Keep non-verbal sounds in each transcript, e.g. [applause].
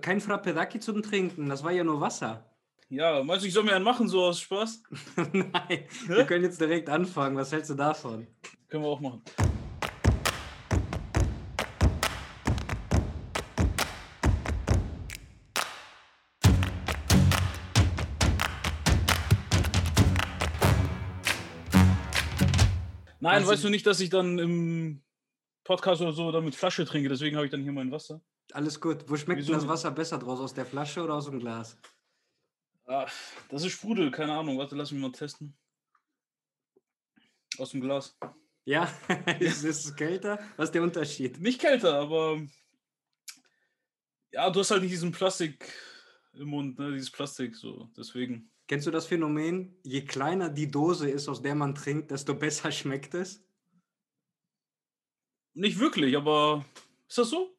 Kein Frappedaki zum Trinken, das war ja nur Wasser. Ja, meinst du, ich soll mir einen machen, so aus Spaß? [laughs] Nein, wir können jetzt direkt anfangen. Was hältst du davon? Können wir auch machen. Nein, Also- weißt du nicht, dass ich dann im Podcast oder so dann mit Flasche trinke, deswegen habe ich dann hier mein Wasser. Alles gut. Wo schmeckt Wieso das? Wasser besser draus? Aus der Flasche oder aus dem Glas? Ah, das ist Sprudel, keine Ahnung. Warte, lass mich mal testen. Aus dem Glas. Ja, [laughs] ist es kälter? Was ist der Unterschied? Nicht kälter, aber ja, du hast halt nicht diesen Plastik im Mund, ne? Dieses Plastik, so. Deswegen. Kennst du das Phänomen? Je kleiner die Dose ist, aus der man trinkt, desto besser [laughs] schmeckt es. Nicht wirklich, aber ist das so?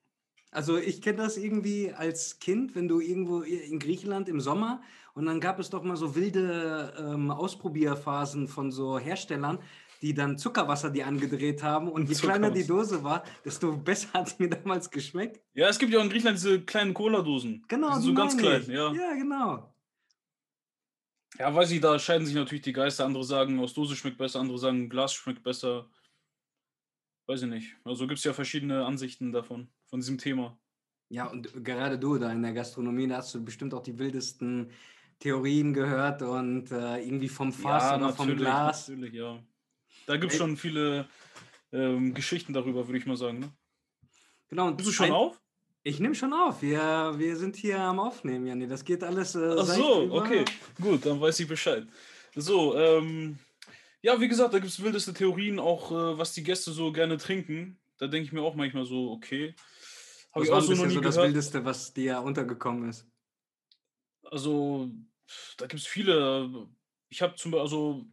Also ich kenne das irgendwie als Kind, wenn du irgendwo in Griechenland im Sommer und dann gab es doch mal so wilde ähm, Ausprobierphasen von so Herstellern, die dann Zuckerwasser die angedreht haben und je kleiner die Dose war, desto besser [laughs] hat sie mir damals geschmeckt. Ja, es gibt ja auch in Griechenland diese kleinen Cola-Dosen. Genau, Die sind so ganz klein, ja. Ja, genau. Ja, weiß ich, da scheiden sich natürlich die Geister. Andere sagen, aus Dose schmeckt besser, andere sagen, Glas schmeckt besser. Weiß ich nicht. Also gibt es ja verschiedene Ansichten davon, von diesem Thema. Ja, und gerade du da in der Gastronomie, da hast du bestimmt auch die wildesten Theorien gehört und äh, irgendwie vom Fass oder vom Glas. natürlich, ja. Da gibt es schon viele ähm, Geschichten darüber, würde ich mal sagen. Ne? Genau, und Bist du schon ein- auf? Ich nehme schon auf. Wir, wir sind hier am Aufnehmen, Janni. Das geht alles. Äh, Ach so, okay. Gut, dann weiß ich Bescheid. So, ähm, ja, wie gesagt, da gibt es wildeste Theorien, auch äh, was die Gäste so gerne trinken. Da denke ich mir auch manchmal so, okay. Habe ich auch so noch nie so das gehört. Wildeste, was dir untergekommen ist? Also, da gibt es viele. Ich habe zum Beispiel, also,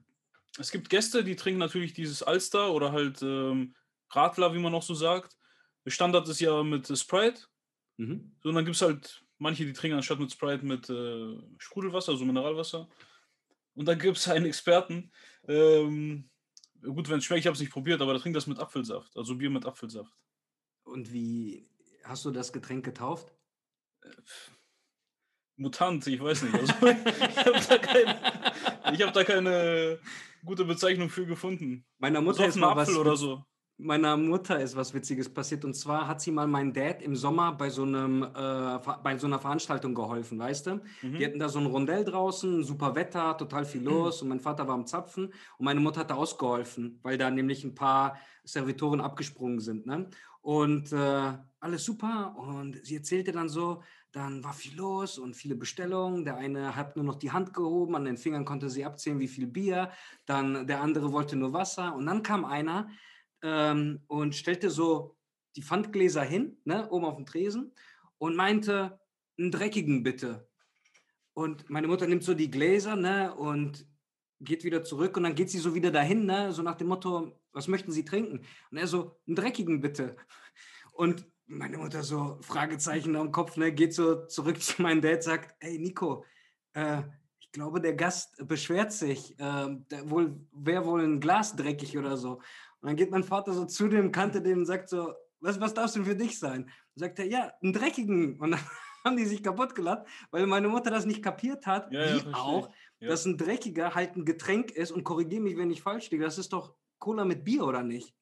es gibt Gäste, die trinken natürlich dieses Alster oder halt ähm, Radler, wie man auch so sagt. Standard ist ja mit Sprite. Mhm. So, und dann gibt es halt manche, die trinken anstatt mit Sprite mit äh, Sprudelwasser, also Mineralwasser. Und dann gibt es einen Experten. Ähm, gut, wenn es schmeckt, ich habe es nicht probiert, aber der trinkt das mit Apfelsaft. Also Bier mit Apfelsaft. Und wie hast du das Getränk getauft? Mutant, ich weiß nicht. Also, [laughs] ich habe da, kein, hab da keine gute Bezeichnung für gefunden. Meiner Mutter ist mal was Apfel oder Witz- so. Meiner Mutter ist was Witziges passiert. Und zwar hat sie mal meinen Dad im Sommer bei so, einem, äh, bei so einer Veranstaltung geholfen, weißt du? Mhm. Die hatten da so ein Rondell draußen, super Wetter, total viel los und mein Vater war am Zapfen und meine Mutter hat da ausgeholfen, weil da nämlich ein paar Servitoren abgesprungen sind. Ne? Und äh, alles super und sie erzählte dann so, dann war viel los und viele Bestellungen. Der eine hat nur noch die Hand gehoben, an den Fingern konnte sie abzählen, wie viel Bier. Dann der andere wollte nur Wasser und dann kam einer ähm, und stellte so die Pfandgläser hin, ne, oben auf dem Tresen und meinte, einen dreckigen bitte. Und meine Mutter nimmt so die Gläser, ne, und geht wieder zurück und dann geht sie so wieder dahin, ne, so nach dem Motto, was möchten Sie trinken? Und er so, einen dreckigen bitte. Und meine Mutter so, Fragezeichen am Kopf, ne, geht so zurück [laughs] zu meinem Dad, sagt, hey Nico, äh, ich glaube, der Gast beschwert sich, äh, der wäre wohl ein Glas dreckig oder so. Und dann geht mein Vater so zu dem, kannte den und sagt so, was, was darf es denn für dich sein? Und sagt er, ja, einen dreckigen. Und dann [laughs] haben die sich kaputt gelacht, weil meine Mutter das nicht kapiert hat, Ja, ja, wie verstehe auch. Ja. dass ein dreckiger halt ein Getränk ist und korrigiere mich, wenn ich falsch liege. Das ist doch Cola mit Bier, oder nicht?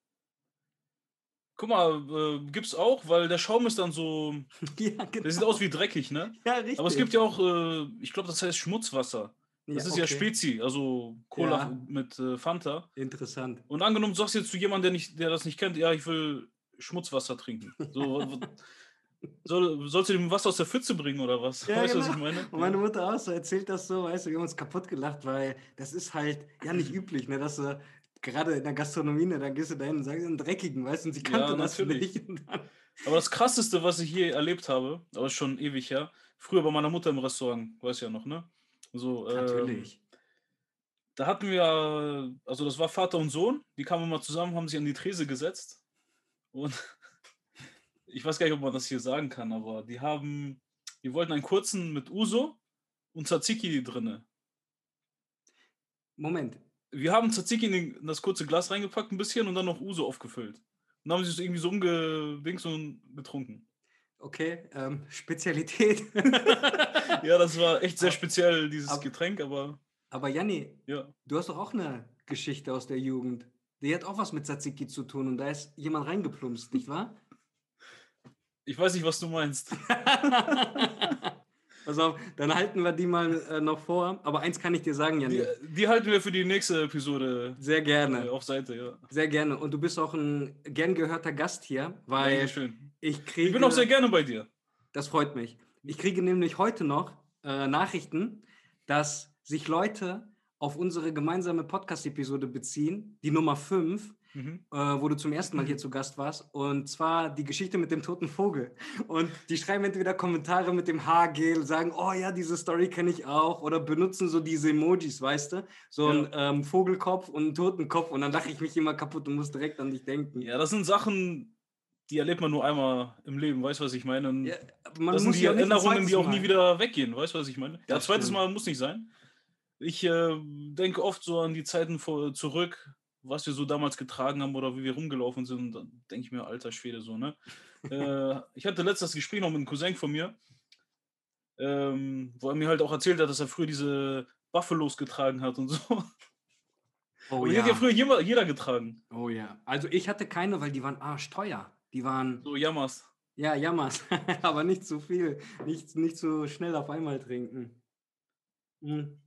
Guck mal, äh, gibt's auch, weil der Schaum ist dann so. [laughs] ja, genau. Der sieht aus wie dreckig, ne? Ja, richtig. Aber es gibt ja auch, äh, ich glaube, das heißt Schmutzwasser. Das ist ja okay. Spezi, also Cola Ja. mit äh, Fanta. Interessant. Und angenommen, du sagst jetzt zu jemandem, der, nicht, der das nicht kennt, ja, ich will Schmutzwasser trinken. So, [laughs] soll, sollst du dem Wasser aus der Pfütze bringen oder was? Ja, weißt du, was genau. ich meine? Und meine Mutter auch so erzählt das so, weißt du, wir haben uns kaputt gelacht, weil das ist halt ja nicht üblich, ne, dass du gerade in der Gastronomie, ne, dann gehst du dahin und sagst einen dreckigen, weißt du, und sie kannte Ja, das nicht. Aber das krasseste, was ich je erlebt habe, aber ist schon ewig her, früher bei meiner Mutter im Restaurant, weiß ja noch, ne? So, ähm, natürlich. Da hatten wir, also das war Vater und Sohn, die kamen mal zusammen, haben sich an die Trese gesetzt. Und [laughs] ich weiß gar nicht, ob man das hier sagen kann, aber die haben, die wollten einen kurzen mit Uso und Tzatziki drinne. Moment. Wir haben Tzatziki in, den- in das kurze Glas reingepackt, ein bisschen und dann noch Uso aufgefüllt. Und dann haben sie es irgendwie so umgedings und getrunken. Okay, ähm, Spezialität. [laughs] ja, das war echt sehr speziell, dieses ab- Getränk, aber Aber Janni, ja. du hast doch auch eine Geschichte aus der Jugend. Die hat auch was mit Tzatziki zu tun und da ist jemand reingeplumpst, nicht wahr? [laughs] Ich weiß nicht, was du meinst. [laughs] Pass auf, dann halten wir die mal äh, noch vor. Aber eins kann ich dir sagen, Janni. Die, die halten wir für die nächste Episode Sehr äh, gerne. auf Seite, ja. Sehr gerne. Und du bist auch ein gern gehörter Gast hier, weil Dankeschön. Ich kriege. Ich bin auch sehr gerne bei dir. Das freut mich. Ich kriege nämlich heute noch äh, Nachrichten, dass sich Leute auf unsere gemeinsame Podcast-Episode beziehen, die Nummer 5, Mhm. äh, wo du zum ersten Mal hier zu Gast warst. Und zwar die Geschichte mit dem toten Vogel. Und die schreiben entweder Kommentare mit dem Haargel, sagen, oh ja, diese Story kenne ich auch. Oder benutzen so diese Emojis, weißt du? So Ja. ein ähm, Vogelkopf und einen Totenkopf. Und dann lache ich mich immer kaputt und muss direkt an dich denken. Ja, das sind Sachen, die erlebt man nur einmal im Leben, weißt du, was ich meine? Und Ja, das sind die ja Erinnerungen, die auch nie wieder weggehen, weißt du, was ich meine? Ja, Das zweites. Mal muss nicht sein. Ich äh, denke oft so an die Zeiten vor, zurück, was wir so damals getragen haben oder wie wir rumgelaufen sind. Und dann denke ich mir, alter Schwede, so, ne? [laughs] äh, ich hatte letztes Gespräch noch mit einem Cousin von mir, ähm, wo er mir halt auch erzählt hat, dass er früher diese Buffalos getragen hat und so. Oh Und die hat ja früher jeder, jeder getragen. Oh ja. Also ich hatte keine, weil die waren arschteuer. Die waren, So Yamas. ja, jammers, [laughs] aber nicht zu viel. Nicht, nicht so schnell auf einmal trinken. Hm.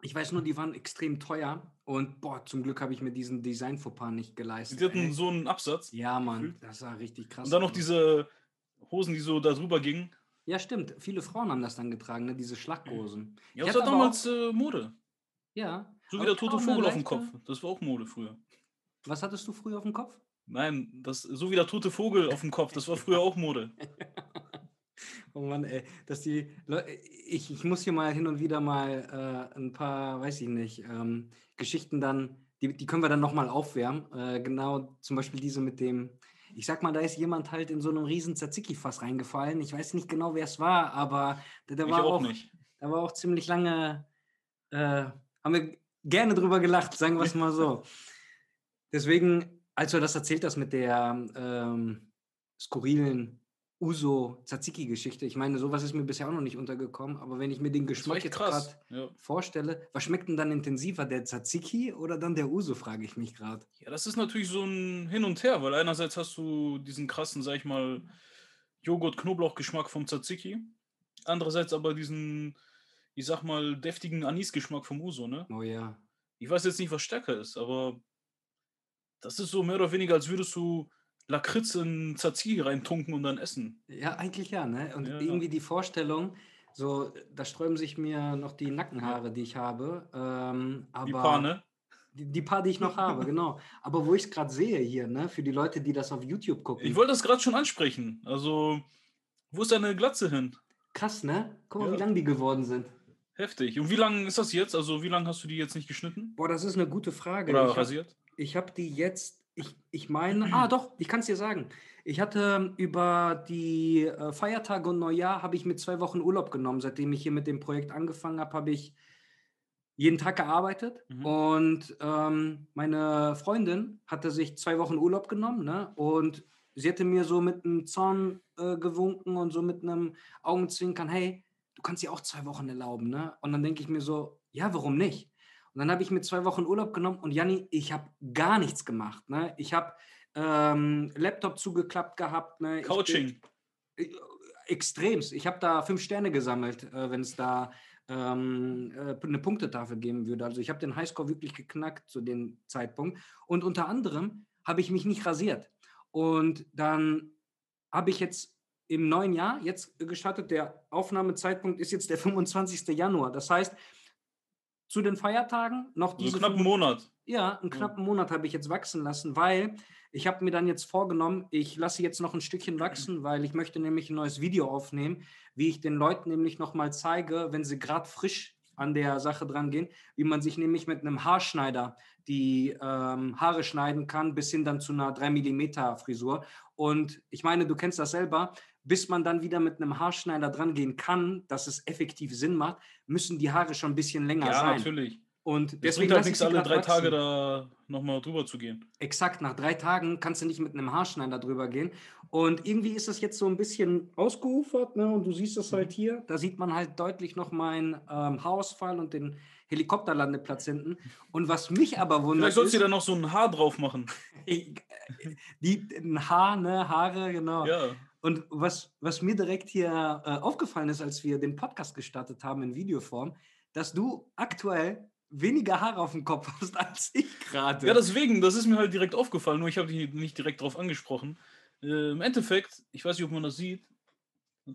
Ich weiß nur, die waren extrem teuer und boah, zum Glück habe ich mir diesen Design-Fauxpas nicht geleistet. Die hatten ey. so einen Absatz. Ja, Mann, das war richtig krass. Und dann noch diese Hosen, die so da drüber gingen. Ja, stimmt. Viele Frauen haben das dann getragen, ne? diese Schlaghosen. Ja, Ich das war damals äh, Mode. Ja. So wie der tote auch Vogel auf dem Kopf. Das war auch Mode früher. Was hattest du früher auf dem Kopf? Nein, das, so wie der tote Vogel auf dem Kopf, das war früher auch Mode. [laughs] Oh Mann, ey, dass die Leute, ich, ich muss hier mal hin und wieder mal äh, ein paar, weiß ich nicht, ähm, Geschichten dann, die, die können wir dann nochmal aufwärmen. Äh, genau, zum Beispiel diese mit dem, ich sag mal, da ist jemand halt in so einem riesen Tzatziki-Fass reingefallen. Ich weiß nicht genau, wer es war, aber der, der war auch auch, nicht. da war auch ziemlich lange, äh, haben wir gerne drüber gelacht, sagen wir es mal so. [laughs] Deswegen, als du das erzählt hast mit der ähm, skurrilen Uso-Tzatziki-Geschichte, ich meine, sowas ist mir bisher auch noch nicht untergekommen, aber wenn ich mir den Geschmack jetzt gerade Ja. vorstelle, was schmeckt denn dann intensiver, der Tzatziki oder dann der Uso, frage ich mich gerade. ja, das ist natürlich so ein Hin und Her, weil einerseits hast du diesen krassen, sag ich mal, Joghurt-Knoblauch-Geschmack vom Tzatziki. Andererseits aber diesen, ich sag mal, deftigen Anis-Geschmack vom Uso, ne? Oh ja. Ich weiß jetzt nicht, was stärker ist, aber das ist so mehr oder weniger, als würdest du Lakritz in Tzatziki reintunken und dann essen. Ja, eigentlich ja, ne? Und Ja. irgendwie die Vorstellung, so, da sträuben sich mir noch die Nackenhaare, die ich habe. Ähm, aber Die paar, ne? Die, die paar, die ich noch habe, [laughs] genau. Aber wo ich es gerade sehe hier, ne, für die Leute, die das auf YouTube gucken. Ich wollte das gerade schon ansprechen. Also, wo ist deine Glatze hin? Krass, ne? Guck mal, Ja. wie lang die geworden sind. Heftig. Und wie lange ist das jetzt? Also, wie lange hast du die jetzt nicht geschnitten? Boah, das ist eine gute Frage. Oder ich habe rasiert? hab die jetzt, ich, ich meine, ah [clears throat] doch, ich kann es dir sagen. Ich hatte über die äh, Feiertage und Neujahr, habe ich mir zwei Wochen Urlaub genommen. Seitdem ich hier mit dem Projekt angefangen habe, habe ich jeden Tag gearbeitet. Mhm. Und ähm, meine Freundin hatte sich zwei Wochen Urlaub genommen. Ne? Und sie hatte mir so mit einem Zorn äh, gewunken und so mit einem Augenzwinkern, hey, du kannst dir auch zwei Wochen erlauben. Ne? Und dann denke ich mir so, ja, warum nicht? Und dann habe ich mir zwei Wochen Urlaub genommen und Janni, ich habe gar nichts gemacht. Ne? Ich habe ähm, Laptop zugeklappt gehabt. Ne? Ich bin- Coaching. äh, extremst. Ich habe da fünf Sterne gesammelt, äh, wenn es da ähm, äh, eine Punktetafel geben würde. Also ich habe den Highscore wirklich geknackt zu dem Zeitpunkt. Und unter anderem habe ich mich nicht rasiert. Und dann habe ich jetzt im neuen Jahr jetzt gestartet. Der Aufnahmezeitpunkt ist jetzt der 25. Januar. Das heißt, zu den Feiertagen noch So diese knapp einen Monat. ja, einen knappen Monat habe ich jetzt wachsen lassen, weil ich habe mir dann jetzt vorgenommen, ich lasse jetzt noch ein Stückchen wachsen, weil ich möchte nämlich ein neues Video aufnehmen, wie ich den Leuten nämlich nochmal zeige, wenn sie gerade frisch an der Sache dran gehen, wie man sich nämlich mit einem Haarschneider die ähm, Haare schneiden kann, bis hin dann zu einer 3 mm Frisur. Und ich meine, du kennst das selber, bis man dann wieder mit einem Haarschneider dran gehen kann, dass es effektiv Sinn macht, müssen die Haare schon ein bisschen länger Ja, sein. natürlich. Und Es deswegen bringt halt nichts, alle drei Tage wachsen. da nochmal drüber zu gehen. Exakt, nach drei Tagen kannst du nicht mit einem Haarschneider drüber gehen. Und irgendwie ist das jetzt so ein bisschen ausgeufert, ne? Und du siehst das halt hier. Da sieht man halt deutlich noch meinen ähm, Haarausfall und den Helikopterlandeplatz hinten. Und was mich aber wundert, Vielleicht sollst du da noch so ein Haar drauf machen. [laughs] die ein Haar, ne, Haare, genau. Ja. Und was, was mir direkt hier äh, aufgefallen ist, als wir den Podcast gestartet haben in Videoform, dass du aktuell weniger Haare auf dem Kopf hast [laughs] als ich gerade. Ja, deswegen, das ist mir halt direkt aufgefallen, nur ich habe dich nicht direkt drauf angesprochen. Äh, Im Endeffekt, ich weiß nicht, ob man das sieht,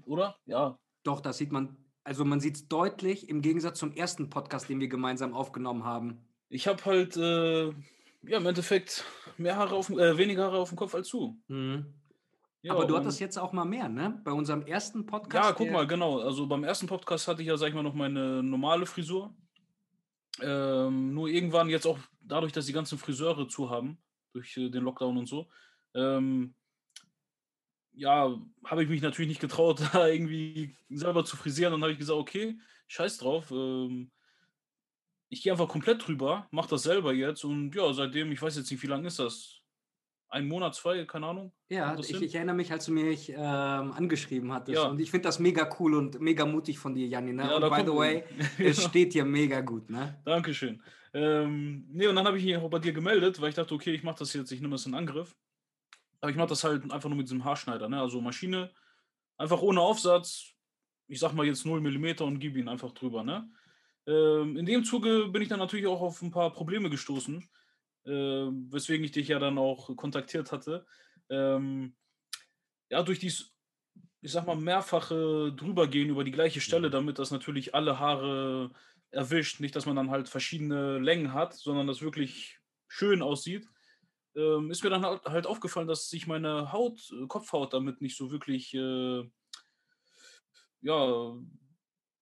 oder? Ja. Doch, das sieht man. Also man sieht es deutlich im Gegensatz zum ersten Podcast, den wir gemeinsam aufgenommen haben. Ich habe halt, äh, ja, im Endeffekt mehr Haare auf, äh, weniger Haare auf dem Kopf als du. Ja, Aber du und- hattest jetzt auch mal mehr, ne? Bei unserem ersten Podcast. Ja, guck mal, genau. Also beim ersten Podcast hatte ich ja, sag ich mal, noch meine normale Frisur. Ähm, nur irgendwann jetzt auch dadurch, dass die ganzen Friseure zu haben, durch äh, den Lockdown und so, ähm, ja, habe ich mich natürlich nicht getraut, [laughs] da irgendwie selber zu frisieren. Dann habe ich gesagt, okay, scheiß drauf. Ähm, ich gehe einfach komplett drüber, mache das selber jetzt und ja, seitdem, ich weiß jetzt nicht, wie lange ist das? Ein Monat, zwei, keine Ahnung. Ja, ich, ich erinnere mich, als du mich ähm, angeschrieben hattest. Ja. Und ich finde das mega cool und mega mutig von dir, Janni. Ne? Ja, und by the way, [laughs] es steht dir mega gut, ne? Dankeschön. Ähm, nee, und dann habe ich mich auch bei dir gemeldet, weil ich dachte, okay, ich mache das jetzt, ich nehme das in Angriff. Aber ich mache das halt einfach nur mit diesem Haarschneider, ne? Also Maschine, einfach ohne Aufsatz, ich sag mal jetzt 0 mm und gebe ihn einfach drüber, ne? Ähm, in dem Zuge bin ich dann natürlich auch auf ein paar Probleme gestoßen, äh, weswegen ich dich ja dann auch kontaktiert hatte. Ähm, ja, durch dies, ich sag mal, mehrfache drübergehen über die gleiche Stelle, damit das natürlich alle Haare erwischt. Nicht, dass man dann halt verschiedene Längen hat, sondern das wirklich schön aussieht. Ähm, ist mir dann halt, halt aufgefallen, dass sich meine Haut, äh, Kopfhaut damit nicht so wirklich, äh, ja,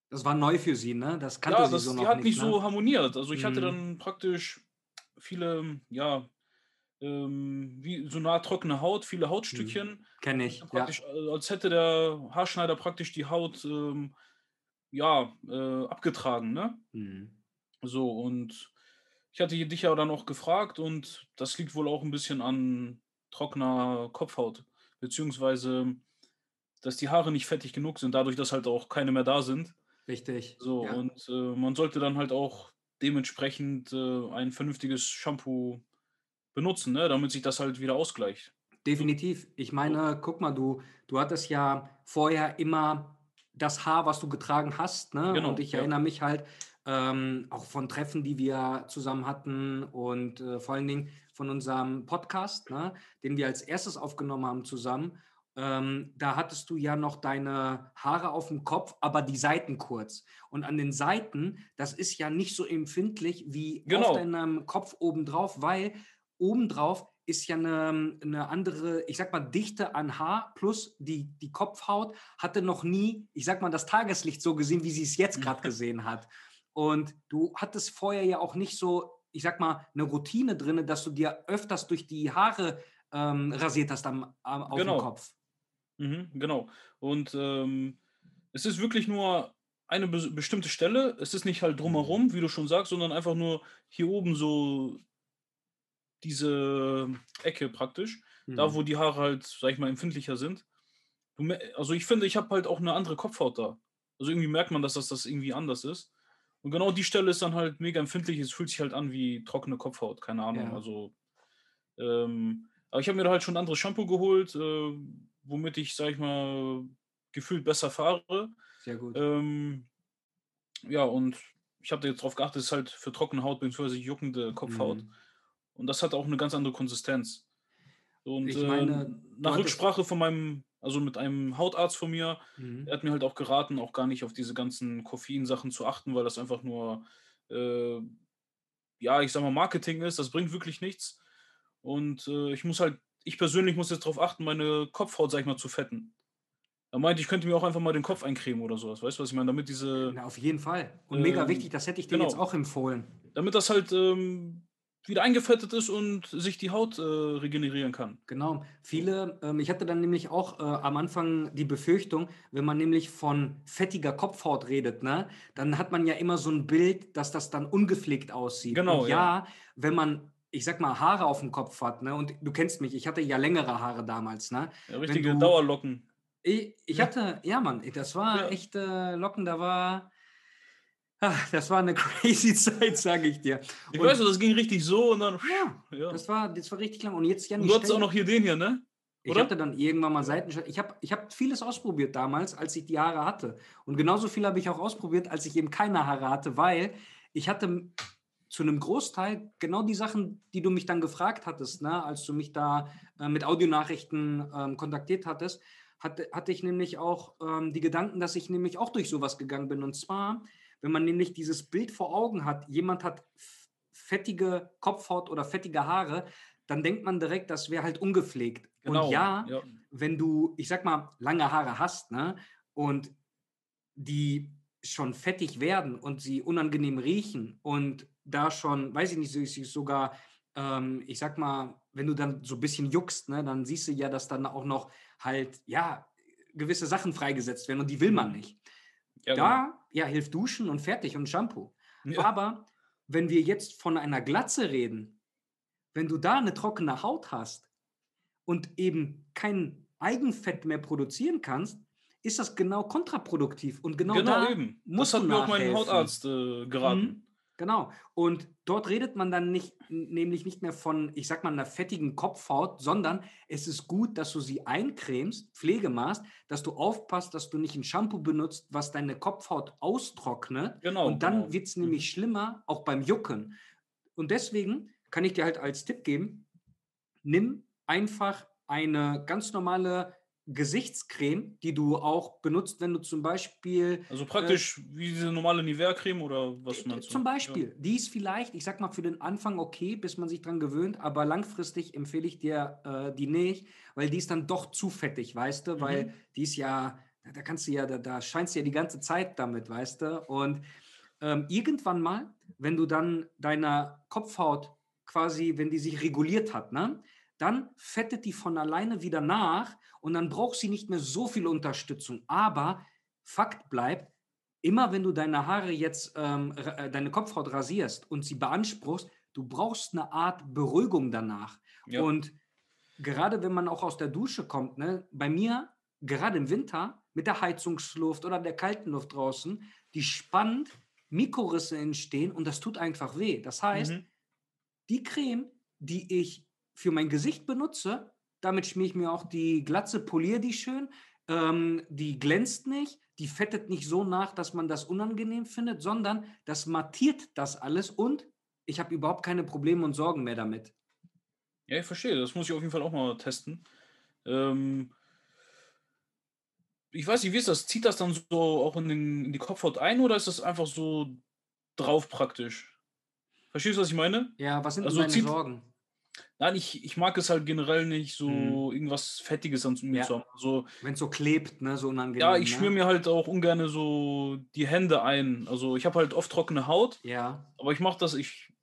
Das war neu für sie, ne? Das kannte ja, sie das, so die noch hat nicht, nicht ne? so harmoniert. Also ich hatte Mhm. dann praktisch viele, ja, ähm, wie so eine Art trockene Haut, viele Hautstückchen. Kenne ich, ja. Praktisch, äh, als hätte der Haarschneider praktisch die Haut, ähm, ja, äh, abgetragen, ne? Mhm. So, und ich hatte dich ja dann auch gefragt und das liegt wohl auch ein bisschen an trockener Kopfhaut, beziehungsweise, dass die Haare nicht fettig genug sind, dadurch, dass halt auch keine mehr da sind. Richtig. So, ja. und äh, man sollte dann halt auch dementsprechend äh, ein vernünftiges Shampoo benutzen, ne, damit sich das halt wieder ausgleicht. Definitiv. Ich meine, guck mal, du, du hattest ja vorher immer das Haar, was du getragen hast, ne? Genau, Und ich ja. erinnere mich halt ähm, auch von Treffen, die wir zusammen hatten und äh, vor allen Dingen von unserem Podcast, ne? Den wir als erstes aufgenommen haben zusammen. Ähm, da hattest du ja noch deine Haare auf dem Kopf, aber die Seiten kurz. Und an den Seiten, das ist ja nicht so empfindlich wie Genau. auf deinem Kopf obendrauf, weil obendrauf ist ja eine, eine andere, ich sag mal, Dichte an Haar plus die, die Kopfhaut hatte noch nie, ich sag mal, das Tageslicht so gesehen, wie sie es jetzt gerade [laughs] gesehen hat. Und du hattest vorher ja auch nicht so, ich sag mal, eine Routine drin, dass du dir öfters durch die Haare ähm, rasiert hast am, am, auf Genau. dem Kopf. Mhm, genau. Und ähm, es ist wirklich nur eine bes- bestimmte Stelle. Es ist nicht halt drumherum, wie du schon sagst, sondern einfach nur hier oben so diese Ecke praktisch. Da, Mhm. wo die Haare halt, sag ich mal, empfindlicher sind. Du, also ich finde, ich habe halt auch eine andere Kopfhaut da. Also irgendwie merkt man, dass das, das irgendwie anders ist. Und genau die Stelle ist dann halt mega empfindlich. Es fühlt sich halt an wie trockene Kopfhaut, keine Ahnung. Ja. Also, ähm, aber ich habe mir da halt schon ein anderes Shampoo geholt, äh, womit ich, sag ich mal, gefühlt besser fahre. Sehr gut. Ähm, ja, und ich habe da jetzt drauf geachtet, es ist halt für trockene Haut bzw. juckende Kopfhaut. Mhm. Und das hat auch eine ganz andere Konsistenz. Und Ich äh, meine, du nach Rücksprache von meinem, also mit einem Hautarzt von mir, Mhm. er hat mir halt auch geraten, auch gar nicht auf diese ganzen Koffeinsachen zu achten, weil das einfach nur, äh, ja, ich sag mal, Marketing ist. Das bringt wirklich nichts. Und äh, ich muss halt, ich persönlich muss jetzt darauf achten, meine Kopfhaut, sag ich mal, zu fetten. Er meinte, ich könnte mir auch einfach mal den Kopf eincremen oder sowas. Weißt du, was ich meine? Damit diese, Na, auf jeden Fall. Und mega Ähm, wichtig, das hätte ich dir genau. jetzt auch empfohlen. damit das halt, ähm, wieder eingefettet ist und sich die Haut äh, regenerieren kann. Genau. Viele, ähm, ich hatte dann nämlich auch äh, am Anfang die Befürchtung, wenn man nämlich von fettiger Kopfhaut redet, ne, dann hat man ja immer so ein Bild, dass das dann ungepflegt aussieht. Genau, und ja, ja, wenn man ich sag mal, Haare auf dem Kopf hat, ne? Und du kennst mich, ich hatte ja längere Haare damals, ne? Ja, richtige du, Dauerlocken. Ich, ich, hatte, ja, Mann, das war ja. echt äh, Locken, da war. Ach, das war eine [laughs] crazy Zeit, sage ich dir. Ich und, weiß, das ging richtig so und dann. Ja, ja. Das, war, das war richtig lang. Und jetzt ja nicht. Du hattest auch noch hier den hier, ne? Ich hatte dann irgendwann mal Seitenschnitt. Ich habe ich hab vieles ausprobiert damals, als ich die Haare hatte. Und genauso viel habe ich auch ausprobiert, als ich eben keine Haare hatte, weil ich hatte zu einem Großteil genau die Sachen, die du mich dann gefragt hattest, ne, als du mich da äh, mit Audionachrichten ähm, kontaktiert hattest, hatte, hatte ich nämlich auch ähm, die Gedanken, dass ich nämlich auch durch sowas gegangen bin. Und zwar, wenn man nämlich dieses Bild vor Augen hat, jemand hat fettige Kopfhaut oder fettige Haare, dann denkt man direkt, das wäre halt ungepflegt. Genau, und ja, ja, wenn du, ich sag mal, lange Haare hast, ne, und die schon fettig werden und sie unangenehm riechen und da schon, weiß ich nicht, sogar, ähm, ich sag mal, wenn du dann so ein bisschen juckst, ne, dann siehst du ja, dass dann auch noch halt, ja, gewisse Sachen freigesetzt werden und die will man mhm. nicht. Ja, da, genau. ja, hilft Duschen und fertig und Shampoo. Ja. Aber wenn wir jetzt von einer Glatze reden, wenn du da eine trockene Haut hast und eben kein Eigenfett mehr produzieren kannst, ist das genau kontraproduktiv. Und genau, genau da eben. Muss das hat mir auch mein Hautarzt äh, geraten. Mhm. Genau. Und dort redet man dann nicht, nämlich nicht mehr von, ich sag mal, einer fettigen Kopfhaut, sondern es ist gut, dass du sie eincremst, Pflege machst, dass du aufpasst, dass du nicht ein Shampoo benutzt, was deine Kopfhaut austrocknet. Genau. Und dann genau. wird es nämlich mhm. schlimmer, auch beim Jucken. Und deswegen kann ich dir halt als Tipp geben, nimm einfach eine ganz normale Gesichtscreme, die du auch benutzt, wenn du zum Beispiel. Also praktisch äh, wie diese normale Nivea-Creme oder was meinst du? Zum Beispiel. Ja. Die ist vielleicht, ich sag mal, für den Anfang okay, bis man sich dran gewöhnt, aber langfristig empfehle ich dir äh, die nicht, weil die ist dann doch zu fettig, weißt du? Mhm. Weil die ist ja, da kannst du ja, da, da scheinst du ja die ganze Zeit damit, weißt du? Und ähm, irgendwann mal, wenn du dann deiner Kopfhaut quasi, wenn die sich reguliert hat, ne? Dann fettet die von alleine wieder nach und dann braucht sie nicht mehr so viel Unterstützung. Aber Fakt bleibt, immer wenn du deine Haare jetzt, ähm, äh, deine Kopfhaut rasierst und sie beanspruchst, du brauchst eine Art Beruhigung danach. Ja. Und gerade wenn man auch aus der Dusche kommt, ne, bei mir, gerade im Winter, mit der Heizungsluft oder der kalten Luft draußen, die spannt, Mikrorisse entstehen und das tut einfach weh. Das heißt, mhm. die Creme, die ich für mein Gesicht benutze, damit schmier ich mir auch die Glatze, poliere die schön, ähm, die glänzt nicht, die fettet nicht so nach, dass man das unangenehm findet, sondern das mattiert das alles und ich habe überhaupt keine Probleme und Sorgen mehr damit. Ja, ich verstehe. Das muss ich auf jeden Fall auch mal testen. Ähm, ich weiß nicht, wie ist das? Zieht das dann so auch in, den, in die Kopfhaut ein oder ist das einfach so drauf praktisch? Verstehst du, was ich meine? Ja, was sind also deine Sorgen? Nein, ich, ich mag es halt generell nicht, so hm. irgendwas Fettiges an mir ja. zu haben. So, Wenn es so klebt, ne, so unangenehm. Ja, ich ne? schmier mir halt auch ungern so die Hände ein. Also ich habe halt oft trockene Haut. Ja. Aber ich mache das, ich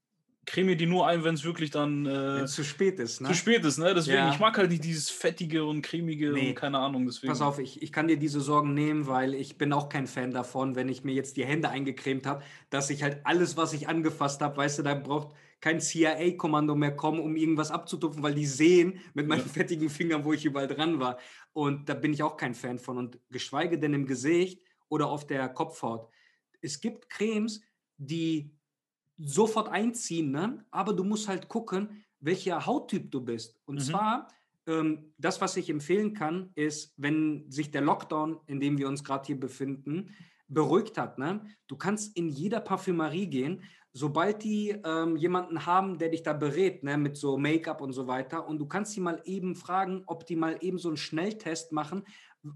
creme die nur ein, wenn es wirklich dann. Äh, zu spät ist, ne? Zu spät ist, ne? Deswegen, ja. ich mag halt nicht dieses Fettige und Cremige nee. und keine Ahnung. Deswegen. Pass auf, ich, ich kann dir diese Sorgen nehmen, weil ich bin auch kein Fan davon, wenn ich mir jetzt die Hände eingecremt habe, dass ich halt alles, was ich angefasst habe, weißt du, da braucht kein CIA-Kommando mehr kommen, um irgendwas abzutupfen, weil die sehen mit meinen ja. fettigen Fingern, wo ich überall dran war. Und da bin ich auch kein Fan von. Und geschweige denn im Gesicht oder auf der Kopfhaut. Es gibt Cremes, die sofort einziehen, ne? aber du musst halt gucken, welcher Hauttyp du bist. Und mhm. zwar, ähm, das, was ich empfehlen kann, ist, wenn sich der Lockdown, in dem wir uns gerade hier befinden, beruhigt hat. Ne? Du kannst in jeder Parfümerie gehen sobald die ähm, jemanden haben, der dich da berät, ne, mit so Make-up und so weiter, und du kannst sie mal eben fragen, ob die mal eben so einen Schnelltest machen,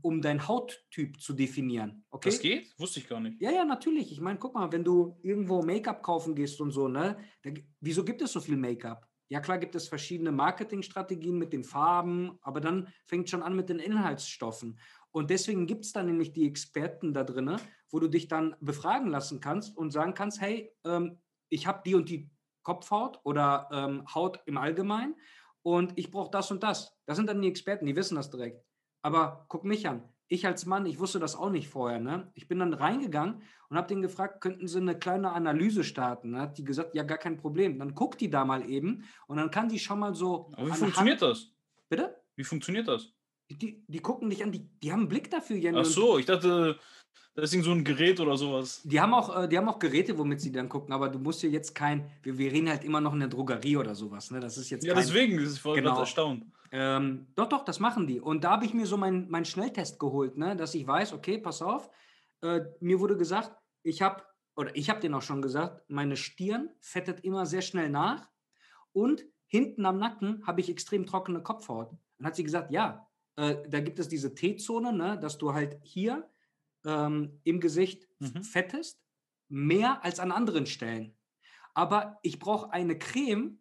um deinen Hauttyp zu definieren. Okay? Das geht? Wusste ich gar nicht. Ja, ja, natürlich. Ich meine, guck mal, wenn du irgendwo Make-up kaufen gehst und so, ne, da, wieso gibt es so viel Make-up? Ja, klar gibt es verschiedene Marketingstrategien mit den Farben, aber dann fängt schon an mit den Inhaltsstoffen. Und deswegen gibt es dann nämlich die Experten da drin, wo du dich dann befragen lassen kannst und sagen kannst, hey, ähm, ich habe die und die Kopfhaut oder ähm, Haut im Allgemeinen und ich brauche das und das. Das sind dann die Experten, die wissen das direkt. Aber guck mich an. Ich als Mann, ich wusste das auch nicht vorher. Ne? Ich bin dann reingegangen und habe den gefragt, könnten Sie eine kleine Analyse starten? Dann hat die gesagt, ja, gar kein Problem. Dann guckt die da mal eben und dann kann die schon mal so. Aber wie funktioniert Hand das? Bitte? Wie funktioniert das? Die, die gucken dich an, die, die haben einen Blick dafür, Jenny. Ach so, ich dachte, das ist so ein Gerät oder sowas. Die haben auch, äh, die haben auch Geräte, womit sie dann gucken, aber du musst hier jetzt kein, wir, wir reden halt immer noch in der Drogerie oder sowas, ne? Das ist jetzt Ja, kein, deswegen ist es voll genau. erstaunt. Ähm, doch, doch, das machen die. Und da habe ich mir so meinen mein Schnelltest geholt, ne? dass ich weiß, okay, pass auf, äh, mir wurde gesagt, ich habe, oder ich habe den auch schon gesagt, meine Stirn fettet immer sehr schnell nach und hinten am Nacken habe ich extrem trockene Kopfhaut. Dann hat sie gesagt, ja, äh, da gibt es diese T-Zone, ne? dass du halt hier ähm, im Gesicht mhm. fettest, mehr als an anderen Stellen. Aber ich brauche eine Creme,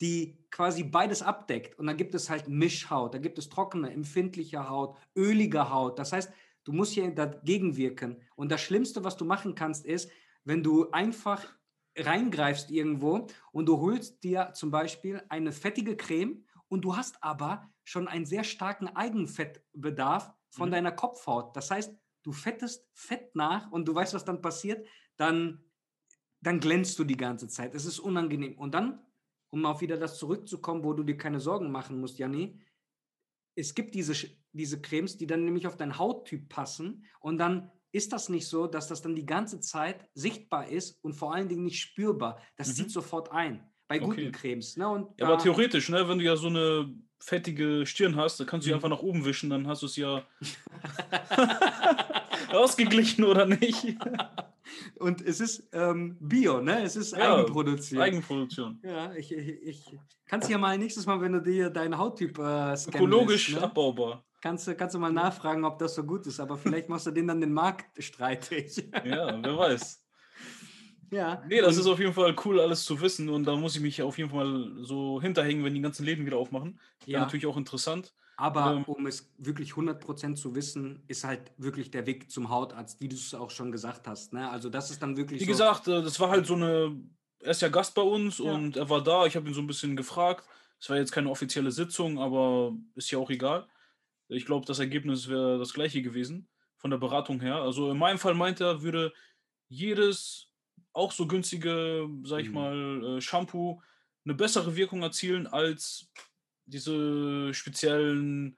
die quasi beides abdeckt. Und da gibt es halt Mischhaut, da gibt es trockene, empfindliche Haut, ölige Haut. Das heißt, du musst hier dagegen wirken. Und das Schlimmste, was du machen kannst, ist, wenn du einfach reingreifst irgendwo und du holst dir zum Beispiel eine fettige Creme und du hast aber schon einen sehr starken Eigenfettbedarf von mhm. deiner Kopfhaut. Das heißt, du fettest Fett nach und du weißt, was dann passiert, dann, dann glänzt du die ganze Zeit. Es ist unangenehm. Und dann, um auf wieder das zurückzukommen, wo du dir keine Sorgen machen musst, Janni, es gibt diese, diese Cremes, die dann nämlich auf deinen Hauttyp passen und dann ist das nicht so, dass das dann die ganze Zeit sichtbar ist und vor allen Dingen nicht spürbar. Das mhm. zieht sofort ein bei guten okay. Cremes. Ne? Und ja, aber theoretisch, ne, wenn du ja so eine fettige Stirn hast, dann kannst du mhm. einfach nach oben wischen, dann hast du es ja [laughs] ausgeglichen oder nicht. [laughs] Und es ist ähm, Bio, ne? Es ist ja, Eigenproduktion. Eigenproduktion. Ja, ich, ich, ich kannst ja mal nächstes Mal, wenn du dir deinen Hauttyp äh, Ökologisch ne? abbaubar. Kannst du, kannst du mal nachfragen, ob das so gut ist, aber vielleicht machst du den dann den Markt streitig. ja, wer weiß. Ja. Nee, das ist auf jeden Fall cool, alles zu wissen. Und da muss ich mich auf jeden Fall so hinterhängen, wenn die ganzen Läden wieder aufmachen. Ja. natürlich auch interessant. Aber ähm, um es wirklich 100% zu wissen, ist halt wirklich der Weg zum Hautarzt, wie du es auch schon gesagt hast. Ne? Also das ist dann wirklich Wie so gesagt, äh, das war halt so eine, er ist ja Gast bei uns ja. und er war da. Ich habe ihn so ein bisschen gefragt. Es war jetzt keine offizielle Sitzung, aber ist ja auch egal. Ich glaube, das Ergebnis wäre das gleiche gewesen von der Beratung her. Also in meinem Fall meinte er, würde jedes auch so günstige, sag ich mhm. mal, äh, Shampoo eine bessere Wirkung erzielen als diese speziellen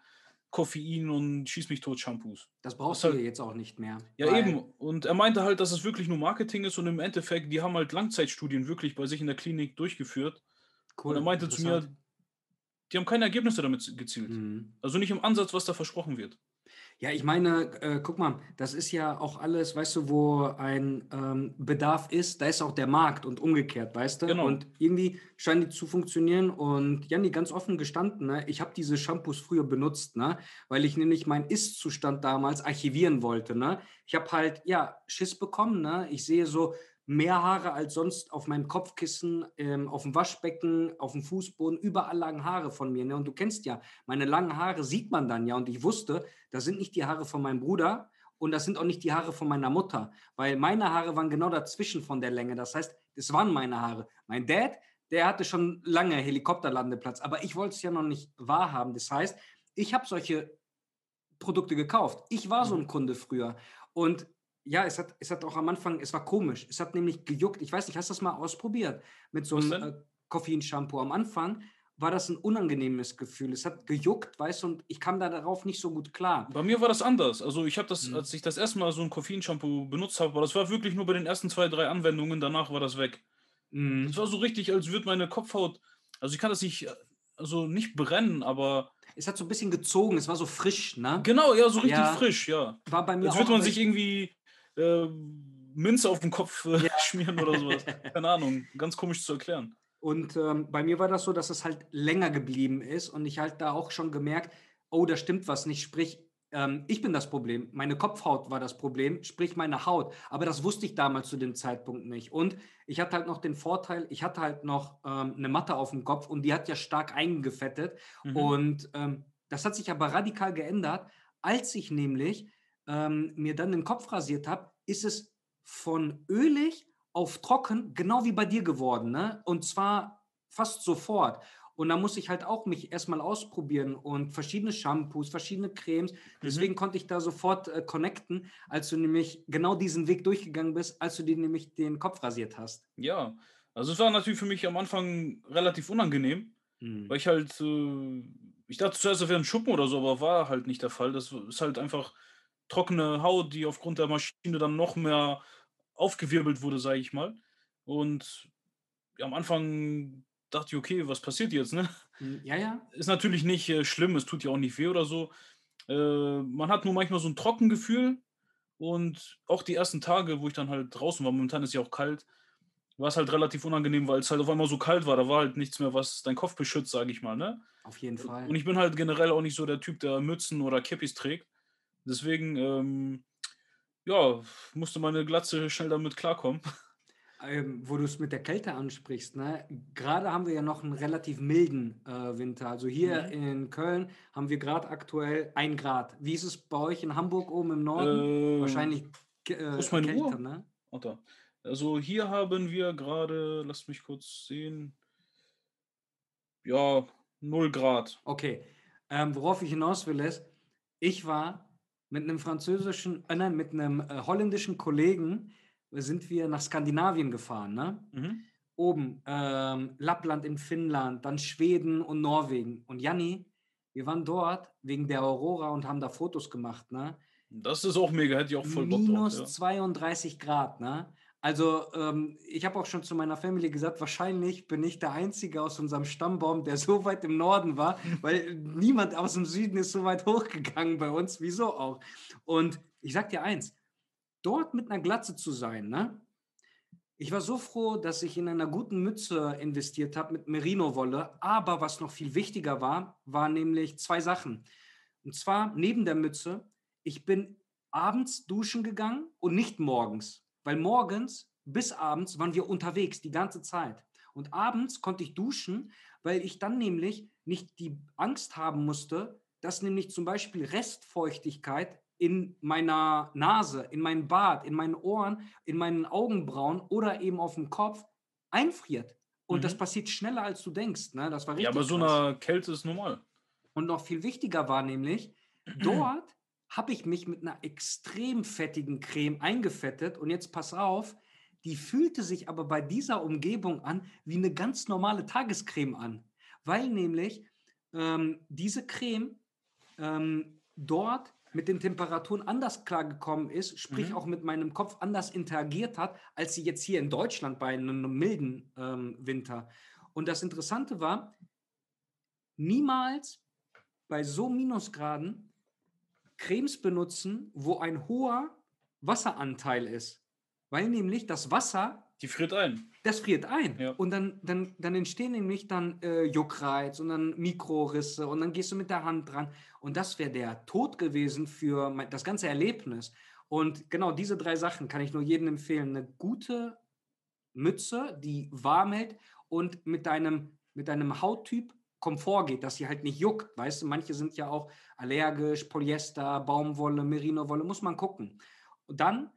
Koffein- und Schieß mich tot Shampoos. Das brauchst das du halt, jetzt auch nicht mehr. Ja, eben. Und er meinte halt, dass es wirklich nur Marketing ist und im Endeffekt, die haben halt Langzeitstudien wirklich bei sich in der Klinik durchgeführt. Cool. Und er meinte zu mir, die haben keine Ergebnisse damit gezielt. Mhm. Also nicht im Ansatz, was da versprochen wird. Ja, ich meine, äh, guck mal, das ist ja auch alles, weißt du, wo ein ähm, Bedarf ist, da ist auch der Markt und umgekehrt, weißt du? Genau. Und irgendwie scheinen die zu funktionieren. Und Janni, ganz offen gestanden, ne, ich habe diese Shampoos früher benutzt, ne, weil ich nämlich meinen Ist-Zustand damals archivieren wollte. Ne? Ich habe halt, ja, Schiss bekommen. Ne? Ich sehe so, mehr Haare als sonst auf meinem Kopfkissen, ähm, auf dem Waschbecken, auf dem Fußboden, überall lagen Haare von mir. Ne? Und du kennst ja, meine langen Haare sieht man dann ja. Und ich wusste, das sind nicht die Haare von meinem Bruder und das sind auch nicht die Haare von meiner Mutter, weil meine Haare waren genau dazwischen von der Länge. Das heißt, das waren meine Haare. Mein Dad, der hatte schon lange Helikopterlandeplatz, aber ich wollte es ja noch nicht wahrhaben. Das heißt, ich habe solche Produkte gekauft. Ich war so ein mhm. Kunde früher. Und ja, es hat, es hat auch am Anfang, es war komisch. Es hat nämlich gejuckt. Ich weiß nicht, hast du das mal ausprobiert mit so einem äh, Koffeinshampoo? Am Anfang war das ein unangenehmes Gefühl. Es hat gejuckt, weißt du, und ich kam da darauf nicht so gut klar. Bei mir war das anders. Also ich habe das, mhm. als ich das erste Mal so ein Koffeinshampoo benutzt habe, das war wirklich nur bei den ersten zwei, drei Anwendungen, danach war das weg. Mhm. Das war so richtig, als würde meine Kopfhaut, also ich kann das nicht, also nicht brennen, aber es hat so ein bisschen gezogen, es war so frisch, ne? Genau, ja, so richtig ja, frisch, ja. War bei mir Als würde man sich irgendwie äh, Münze auf den Kopf äh, ja. [laughs] schmieren oder sowas. [laughs] Keine Ahnung, ganz komisch zu erklären. Und ähm, bei mir war das so, dass es halt länger geblieben ist und ich halt da auch schon gemerkt, oh, da stimmt was nicht. Sprich, ähm, ich bin das Problem. Meine Kopfhaut war das Problem, sprich meine Haut. Aber das wusste ich damals zu dem Zeitpunkt nicht. Und ich hatte halt noch den Vorteil, ich hatte halt noch ähm, eine Matte auf dem Kopf und die hat ja stark eingefettet. Mhm. Und ähm, das hat sich aber radikal geändert, als ich nämlich ähm, mir dann den Kopf rasiert habe, ist es von ölig auf trocken, genau wie bei dir geworden, ne? Und zwar fast sofort. Und da muss ich halt auch mich erstmal ausprobieren und verschiedene Shampoos, verschiedene Cremes. Mhm. Deswegen mhm. konnte ich da sofort äh, connecten, als du nämlich genau diesen Weg durchgegangen bist, als du dir nämlich den Kopf rasiert hast. Ja, also es war natürlich für mich am Anfang relativ unangenehm, mhm. weil ich halt, äh, ich dachte zuerst, es wäre ein Schuppen oder so, aber war halt nicht der Fall. Das ist halt einfach trockene Haut, die aufgrund der Maschine dann noch mehr aufgewirbelt wurde, sage ich mal. Und ja, am Anfang dachte ich, okay, was passiert jetzt, ne? Hm, ja, ja. Ist natürlich nicht äh, schlimm, es tut ja auch nicht weh oder so. Äh, man hat nur manchmal so ein Trockengefühl und auch die ersten Tage, wo ich dann halt draußen war, momentan ist ja auch kalt, war es halt relativ unangenehm, weil es halt auf einmal so kalt war. Da war halt nichts mehr, was deinen Kopf beschützt, sage ich mal, ne? Auf jeden Fall. Und ich bin halt generell auch nicht so der Typ, der Mützen oder Kippis trägt. Deswegen, ähm, ja, musste meine Glatze schnell damit klarkommen. [laughs] Ähm, wo du es mit der Kälte ansprichst, ne? gerade haben wir ja noch einen relativ milden äh, Winter. Also hier mhm. in Köln haben wir gerade aktuell ein Grad. Wie ist es bei euch in Hamburg oben im Norden? Äh, Wahrscheinlich äh, kälter, Uhr? ne? Oder. Also hier haben wir gerade, lass mich kurz sehen, ja, 0 Grad. Okay. Ähm, worauf ich hinaus will ist, ich war mit einem französischen, äh, nein, mit einem äh, holländischen Kollegen sind wir nach Skandinavien gefahren, ne? Mhm. Oben ähm, Lappland in Finnland, dann Schweden und Norwegen. Und Janni, wir waren dort wegen der Aurora und haben da Fotos gemacht, ne? Das ist auch mega, hätte ich auch voll Bock Minus drauf, ja. 32 Grad, ne? Also ähm, ich habe auch schon zu meiner Family gesagt, wahrscheinlich bin ich der Einzige aus unserem Stammbaum, der so weit im Norden war, weil niemand aus dem Süden ist so weit hochgegangen bei uns. Wieso auch? Und ich sag dir eins, dort mit einer Glatze zu sein, ne? Ich war so froh, dass ich in einer guten Mütze investiert habe mit Merino-Wolle. Aber was noch viel wichtiger war, waren nämlich zwei Sachen. Und zwar neben der Mütze, ich bin abends duschen gegangen und nicht morgens, weil morgens bis abends waren wir unterwegs die ganze Zeit. Und abends konnte ich duschen, weil ich dann nämlich nicht die Angst haben musste, dass nämlich zum Beispiel Restfeuchtigkeit in meiner Nase, in meinem Bart, in meinen Ohren, in meinen Augenbrauen oder eben auf dem Kopf einfriert. Und mhm. das passiert schneller, als du denkst. Ne? Das war richtig ja, aber so eine Kälte ist normal. Und noch viel wichtiger war nämlich, dort habe ich mich mit einer extrem fettigen Creme eingefettet. Und jetzt pass auf, die fühlte sich aber bei dieser Umgebung an wie eine ganz normale Tagescreme an. Weil nämlich ähm, diese Creme ähm, dort mit den Temperaturen anders klargekommen ist, sprich mhm. auch mit meinem Kopf anders interagiert hat, als sie jetzt hier in Deutschland bei einem milden ähm, Winter. Und das Interessante war, niemals bei so Minusgraden Cremes benutzen, wo ein hoher Wasseranteil ist. Weil nämlich das Wasser. Die friert ein. Das friert ein. Ja. Und dann, dann, dann entstehen nämlich dann äh, Juckreiz und dann Mikrorisse und dann gehst du mit der Hand dran. Und das wäre der Tod gewesen für mein, das ganze Erlebnis. Und genau diese drei Sachen kann ich nur jedem empfehlen. Eine gute Mütze, die warm hält und mit deinem, mit deinem Hauttyp Komfort geht, dass sie halt nicht juckt. Weißt du, manche sind ja auch allergisch, Polyester, Baumwolle, Merino-Wolle, muss man gucken. Und dann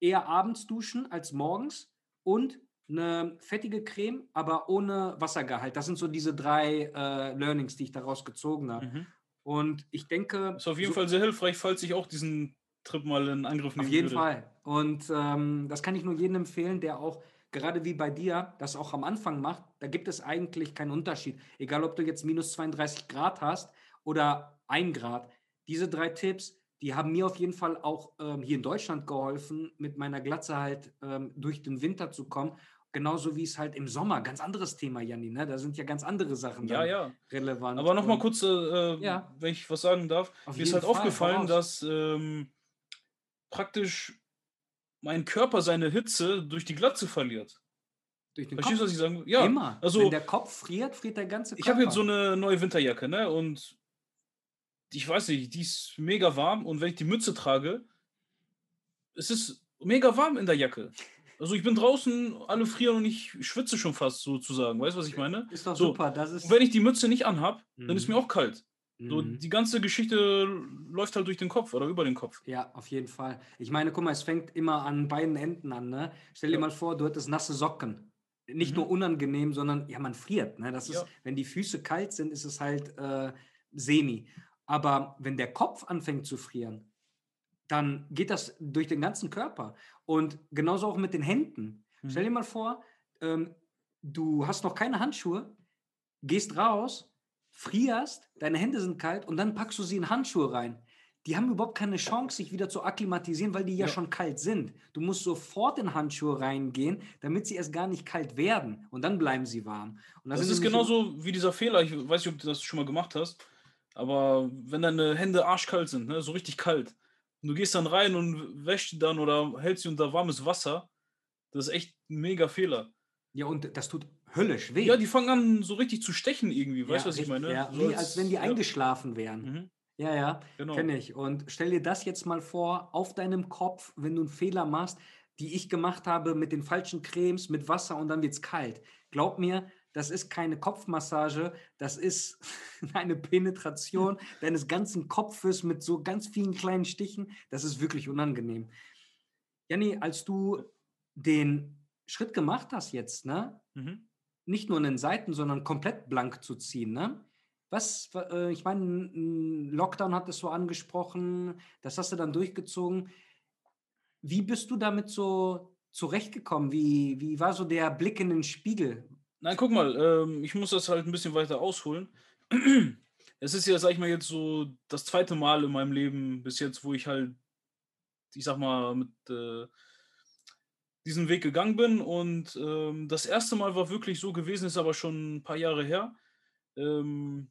eher abends duschen als morgens und eine fettige Creme, aber ohne Wassergehalt. Das sind so diese drei äh, Learnings, die ich daraus gezogen habe. Mhm. Und ich denke. Ist auf jeden so, Fall sehr hilfreich, falls ich auch diesen Trip mal in Angriff nehmen Auf jeden würde. Fall. Und ähm, das kann ich nur jedem empfehlen, der auch, gerade wie bei dir, das auch am Anfang macht. Da gibt es eigentlich keinen Unterschied. Egal, ob du jetzt minus 32 Grad hast oder 1 Grad. Diese drei Tipps, die haben mir auf jeden Fall auch ähm, hier in Deutschland geholfen, mit meiner Glatze halt ähm, durch den Winter zu kommen Genauso wie es halt im Sommer, ganz anderes Thema, Janni, ne? Da sind ja ganz andere Sachen ja, ja. relevant. Aber nochmal kurz, äh, äh, ja. wenn ich was sagen darf. Auf mir ist halt Fall, aufgefallen, dass ähm, praktisch mein Körper seine Hitze durch die Glatze verliert. Durch den Verstehst du, was ich sagen Ja. Immer. Also, Wenn der Kopf friert, friert der ganze Körper. Ich habe jetzt so eine neue Winterjacke, ne? Und ich weiß nicht, die ist mega warm und wenn ich die Mütze trage, es ist mega warm in der Jacke. Also ich bin draußen, alle frieren und ich schwitze schon fast sozusagen. Weißt du, was ich meine? Ist doch so. super. Das ist und wenn ich die Mütze nicht anhab, mhm. dann ist mir auch kalt. So, Mhm. die ganze Geschichte läuft halt durch den Kopf oder über den Kopf. Ja, auf jeden Fall. Ich meine, guck mal, es fängt immer an beiden Enden an. Ne? Stell dir Ja. mal vor, du hattest nasse Socken. Nicht Mhm. nur unangenehm, sondern ja, man friert. Ne? Das ist, Ja. wenn die Füße kalt sind, ist es halt äh, semi. Aber wenn der Kopf anfängt zu frieren, dann geht das durch den ganzen Körper. Und genauso auch mit den Händen. Stell dir Mhm. mal vor, ähm, du hast noch keine Handschuhe, gehst raus, frierst, deine Hände sind kalt und dann packst du sie in Handschuhe rein. Die haben überhaupt keine Chance, sich wieder zu akklimatisieren, weil die ja, Ja. schon kalt sind. Du musst sofort in Handschuhe reingehen, damit sie erst gar nicht kalt werden und dann bleiben sie warm. Das ist genauso wie dieser Fehler, ich weiß nicht, ob du das schon mal gemacht hast, aber wenn deine Hände arschkalt sind, ne, so richtig kalt, und du gehst dann rein und wäschst die dann oder hältst sie unter warmes Wasser, das ist echt ein mega Fehler. Ja, und das tut höllisch weh. Ja, die fangen an so richtig zu stechen irgendwie, weißt du, Ja, was ich meine? Ja, so wie als wenn die ja. eingeschlafen wären. Mhm, Ja, ja, genau. kenne ich. Und stell dir das jetzt mal vor, auf deinem Kopf, wenn du einen Fehler machst, die ich gemacht habe mit den falschen Cremes, mit Wasser und dann wird es kalt. Glaub mir, das ist keine Kopfmassage, das ist [laughs] eine Penetration [laughs] deines ganzen Kopfes mit so ganz vielen kleinen Stichen. Das ist wirklich unangenehm. Janni, als du den Schritt gemacht hast jetzt, ne? Mhm. Nicht nur in den Seiten, sondern komplett blank zu ziehen. Ne? Was, äh, ich meine, Lockdown hat es so angesprochen, das hast du dann durchgezogen. Wie bist du damit so zurechtgekommen? Wie, wie war so der Blick in den Spiegel? Nein, guck mal, ähm, ich muss das halt ein bisschen weiter ausholen. Es ist ja, sag ich mal, jetzt so das zweite Mal in meinem Leben bis jetzt, wo ich halt, ich sag mal, mit äh, diesen Weg gegangen bin. Und ähm, das erste Mal war wirklich so gewesen, ist aber schon ein paar Jahre her. Ähm,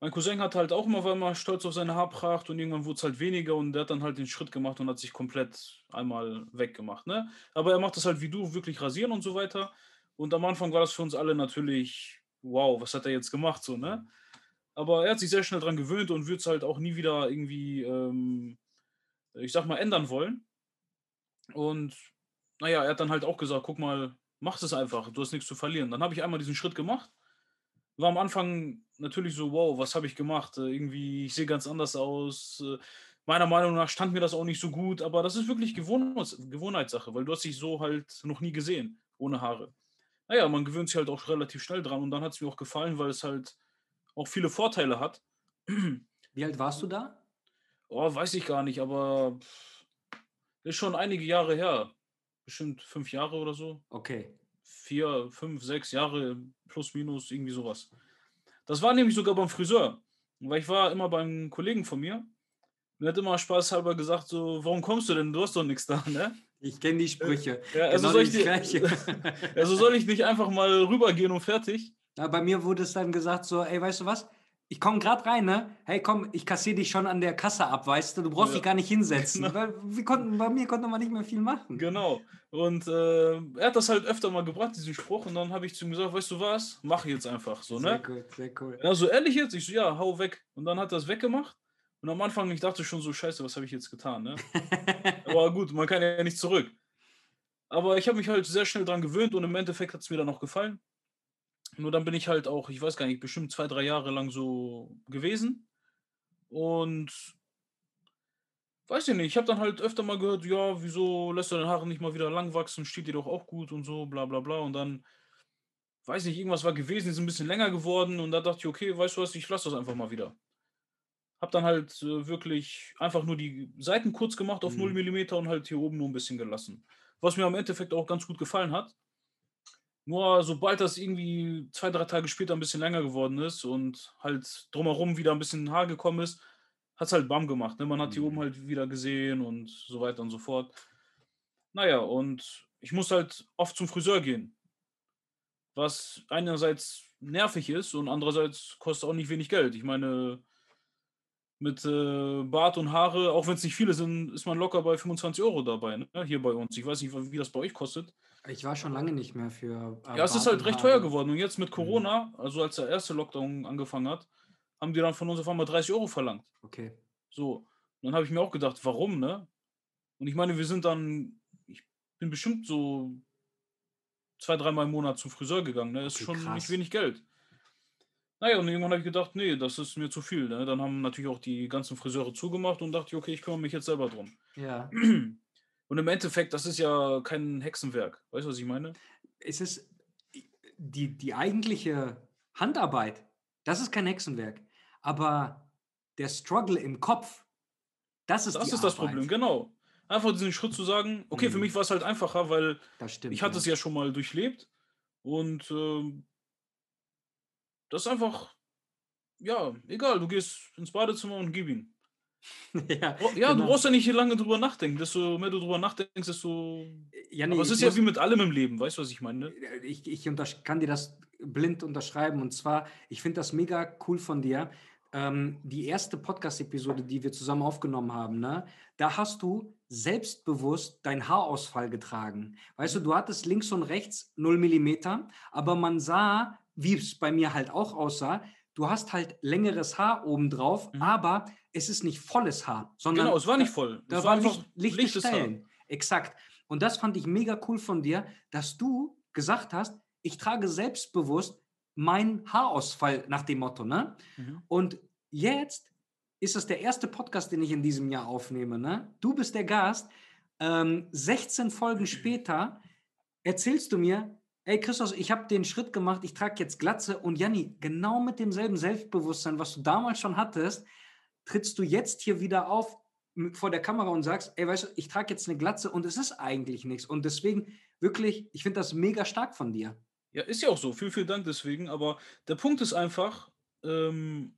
mein Cousin hat halt auch immer, war immer stolz auf seine Haarpracht und irgendwann wurde es halt weniger und der hat dann halt den Schritt gemacht und hat sich komplett einmal weggemacht. Ne? Aber er macht das halt wie du, wirklich rasieren und so weiter. Und am Anfang war das für uns alle natürlich, wow, was hat er jetzt gemacht, so, ne? Aber er hat sich sehr schnell dran gewöhnt und wird es halt auch nie wieder irgendwie, ähm, ich sag mal, ändern wollen. Und naja, er hat dann halt auch gesagt, guck mal, mach es einfach, du hast nichts zu verlieren. Dann habe ich einmal diesen Schritt gemacht. War am Anfang natürlich so, wow, was habe ich gemacht? Äh, irgendwie, ich sehe ganz anders aus. Äh, meiner Meinung nach stand mir das auch nicht so gut, aber das ist wirklich Gewohnheits Gewohnheitssache, weil du hast dich so halt noch nie gesehen, ohne Haare. Naja, man gewöhnt sich halt auch relativ schnell dran und dann hat es mir auch gefallen, weil es halt auch viele Vorteile hat. Wie alt warst du da? Oh, weiß ich gar nicht, aber ist schon einige Jahre her. Bestimmt fünf Jahre oder so. Okay. Vier, fünf, sechs Jahre plus minus, irgendwie sowas. Das war nämlich sogar beim Friseur. Weil ich war immer beim Kollegen von mir. Und hat immer spaßhalber gesagt: so, warum kommst du denn? Du hast doch nichts da, ne? Ich kenne die Sprüche. Ja, also genau soll Gleiche. [laughs] Also soll ich nicht einfach mal rübergehen und fertig? Ja, bei mir wurde es dann gesagt so, ey, weißt du was? Ich komme gerade rein, ne? Hey, komm, ich kassiere dich schon an der Kasse ab, weißt du? Du brauchst Ja. dich gar nicht hinsetzen. Genau. Weil wir konnten, bei mir konnte man nicht mehr viel machen. Genau. Und äh, er hat das halt öfter mal gebracht, diesen Spruch. Und dann habe ich zu ihm gesagt: Weißt du was? Mach jetzt einfach so, Sehr ne? gut, sehr cool. Ja, so ehrlich jetzt? Ich so, ja, hau weg. Und dann hat er es weggemacht. Und am Anfang, ich dachte schon so, scheiße, was habe ich jetzt getan, ne? [laughs] Aber gut, man kann ja nicht zurück. Aber ich habe mich halt sehr schnell dran gewöhnt und im Endeffekt hat es mir dann auch gefallen. Nur dann bin ich halt auch, ich weiß gar nicht, bestimmt zwei, drei Jahre lang so gewesen. Und weiß ich nicht, ich habe dann halt öfter mal gehört, ja, wieso lässt du deine Haare nicht mal wieder lang wachsen, steht dir doch auch gut und so, bla bla bla. Und dann, weiß nicht, irgendwas war gewesen, ist ein bisschen länger geworden und da dachte ich, okay, weißt du was, ich lasse das einfach mal wieder. Hab dann halt äh, wirklich einfach nur die Seiten kurz gemacht auf Mhm. 0 mm und halt hier oben nur ein bisschen gelassen. Was mir am Endeffekt auch ganz gut gefallen hat. Nur sobald das irgendwie zwei, drei Tage später ein bisschen länger geworden ist und halt drumherum wieder ein bisschen Haar gekommen ist, hat es halt bam gemacht. Ne? Man hat hier Mhm. oben halt wieder gesehen und so weiter und so fort. Naja, und ich muss halt oft zum Friseur gehen. Was einerseits nervig ist und andererseits kostet auch nicht wenig Geld. Ich meine, mit äh, Bart und Haare, auch wenn es nicht viele sind, ist man locker bei 25 Euro dabei, ne? hier bei uns. Ich weiß nicht, wie das bei euch kostet. Ich war schon lange nicht mehr für. äh, Ja, es ist halt recht teuer geworden. Und jetzt mit Corona, also als der erste Lockdown angefangen hat, haben die dann von uns auf einmal 30 Euro verlangt. Okay. So. Und dann habe ich mir auch gedacht, warum, ne? Und ich meine, wir sind dann, ich bin bestimmt so zwei, dreimal im Monat zum Friseur gegangen, ne? Das ist Okay, schon krass. nicht wenig Geld. Naja, und irgendwann habe ich gedacht, nee, das ist mir zu viel. Ne? Dann haben natürlich auch die ganzen Friseure zugemacht und dachte ich, okay, ich kümmere mich jetzt selber drum. Ja. [clears throat] Und im Endeffekt, das ist ja kein Hexenwerk. Weißt du, was ich meine? Es ist die, die eigentliche Handarbeit, das ist kein Hexenwerk. Aber der Struggle im Kopf, das ist Das ist das. Problem, genau. Einfach diesen Schritt zu sagen, okay, für Mhm. mich war es halt einfacher, weil stimmt. ich hatte ja. es ja schon mal durchlebt und ähm, das ist einfach, ja, egal, du gehst ins Badezimmer und gib ihn. [laughs] ja, Ja, du genau. brauchst ja nicht lange drüber nachdenken. Desto mehr du drüber nachdenkst, desto. Ja, nee, Aber es ich ist ja wie mit allem im Leben, weißt du, was ich meine? ich, ich untersch- kann dir das blind unterschreiben. Und zwar, ich finde das mega cool von dir. Ähm, die erste Podcast-Episode, die wir zusammen aufgenommen haben, ne, da hast du selbstbewusst deinen Haarausfall getragen. Weißt du, du hattest links und rechts 0 Millimeter, aber man sah, wie es bei mir halt auch aussah, du hast halt längeres Haar obendrauf, Mhm. aber es ist nicht volles Haar, sondern Genau, es war da- nicht voll. da es war Licht, lichte lichtes Haar. Stellen. Exakt. Und das fand ich mega cool von dir, dass du gesagt hast, ich trage selbstbewusst meinen Haarausfall nach dem Motto, ne? Mhm. Und jetzt ist es der erste Podcast, den ich in diesem Jahr aufnehme, ne? Du bist der Gast. Ähm, 16 Folgen später erzählst du mir, ey Christos, ich habe den Schritt gemacht, ich trage jetzt Glatze und Janni, genau mit demselben Selbstbewusstsein, was du damals schon hattest, trittst du jetzt hier wieder auf vor der Kamera und sagst, ey, weißt du, ich trage jetzt eine Glatze und es ist eigentlich nichts. Und deswegen wirklich, ich finde das mega stark von dir. Ja, ist ja auch so. Vielen, vielen Dank deswegen. Aber der Punkt ist einfach, ähm,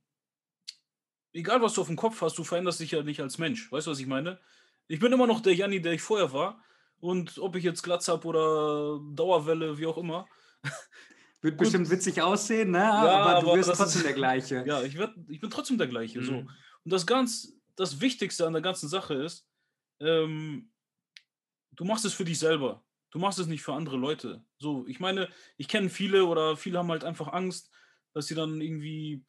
egal was du auf dem Kopf hast, du veränderst dich ja nicht als Mensch. Weißt du, was ich meine? Ich bin immer noch der Janni, der ich vorher war. Und ob ich jetzt Glatz habe oder Dauerwelle, wie auch immer. [laughs] Wird bestimmt witzig aussehen, ne? aber du aber wirst das trotzdem ist- der gleiche. [laughs] Ja, ich, werd, ich bin trotzdem der gleiche. So. Und das ganz, das Wichtigste an der ganzen Sache ist, ähm, du machst es für dich selber. Du machst es nicht für andere Leute. So, ich meine, ich kenne viele oder viele haben halt einfach Angst, dass sie dann irgendwie,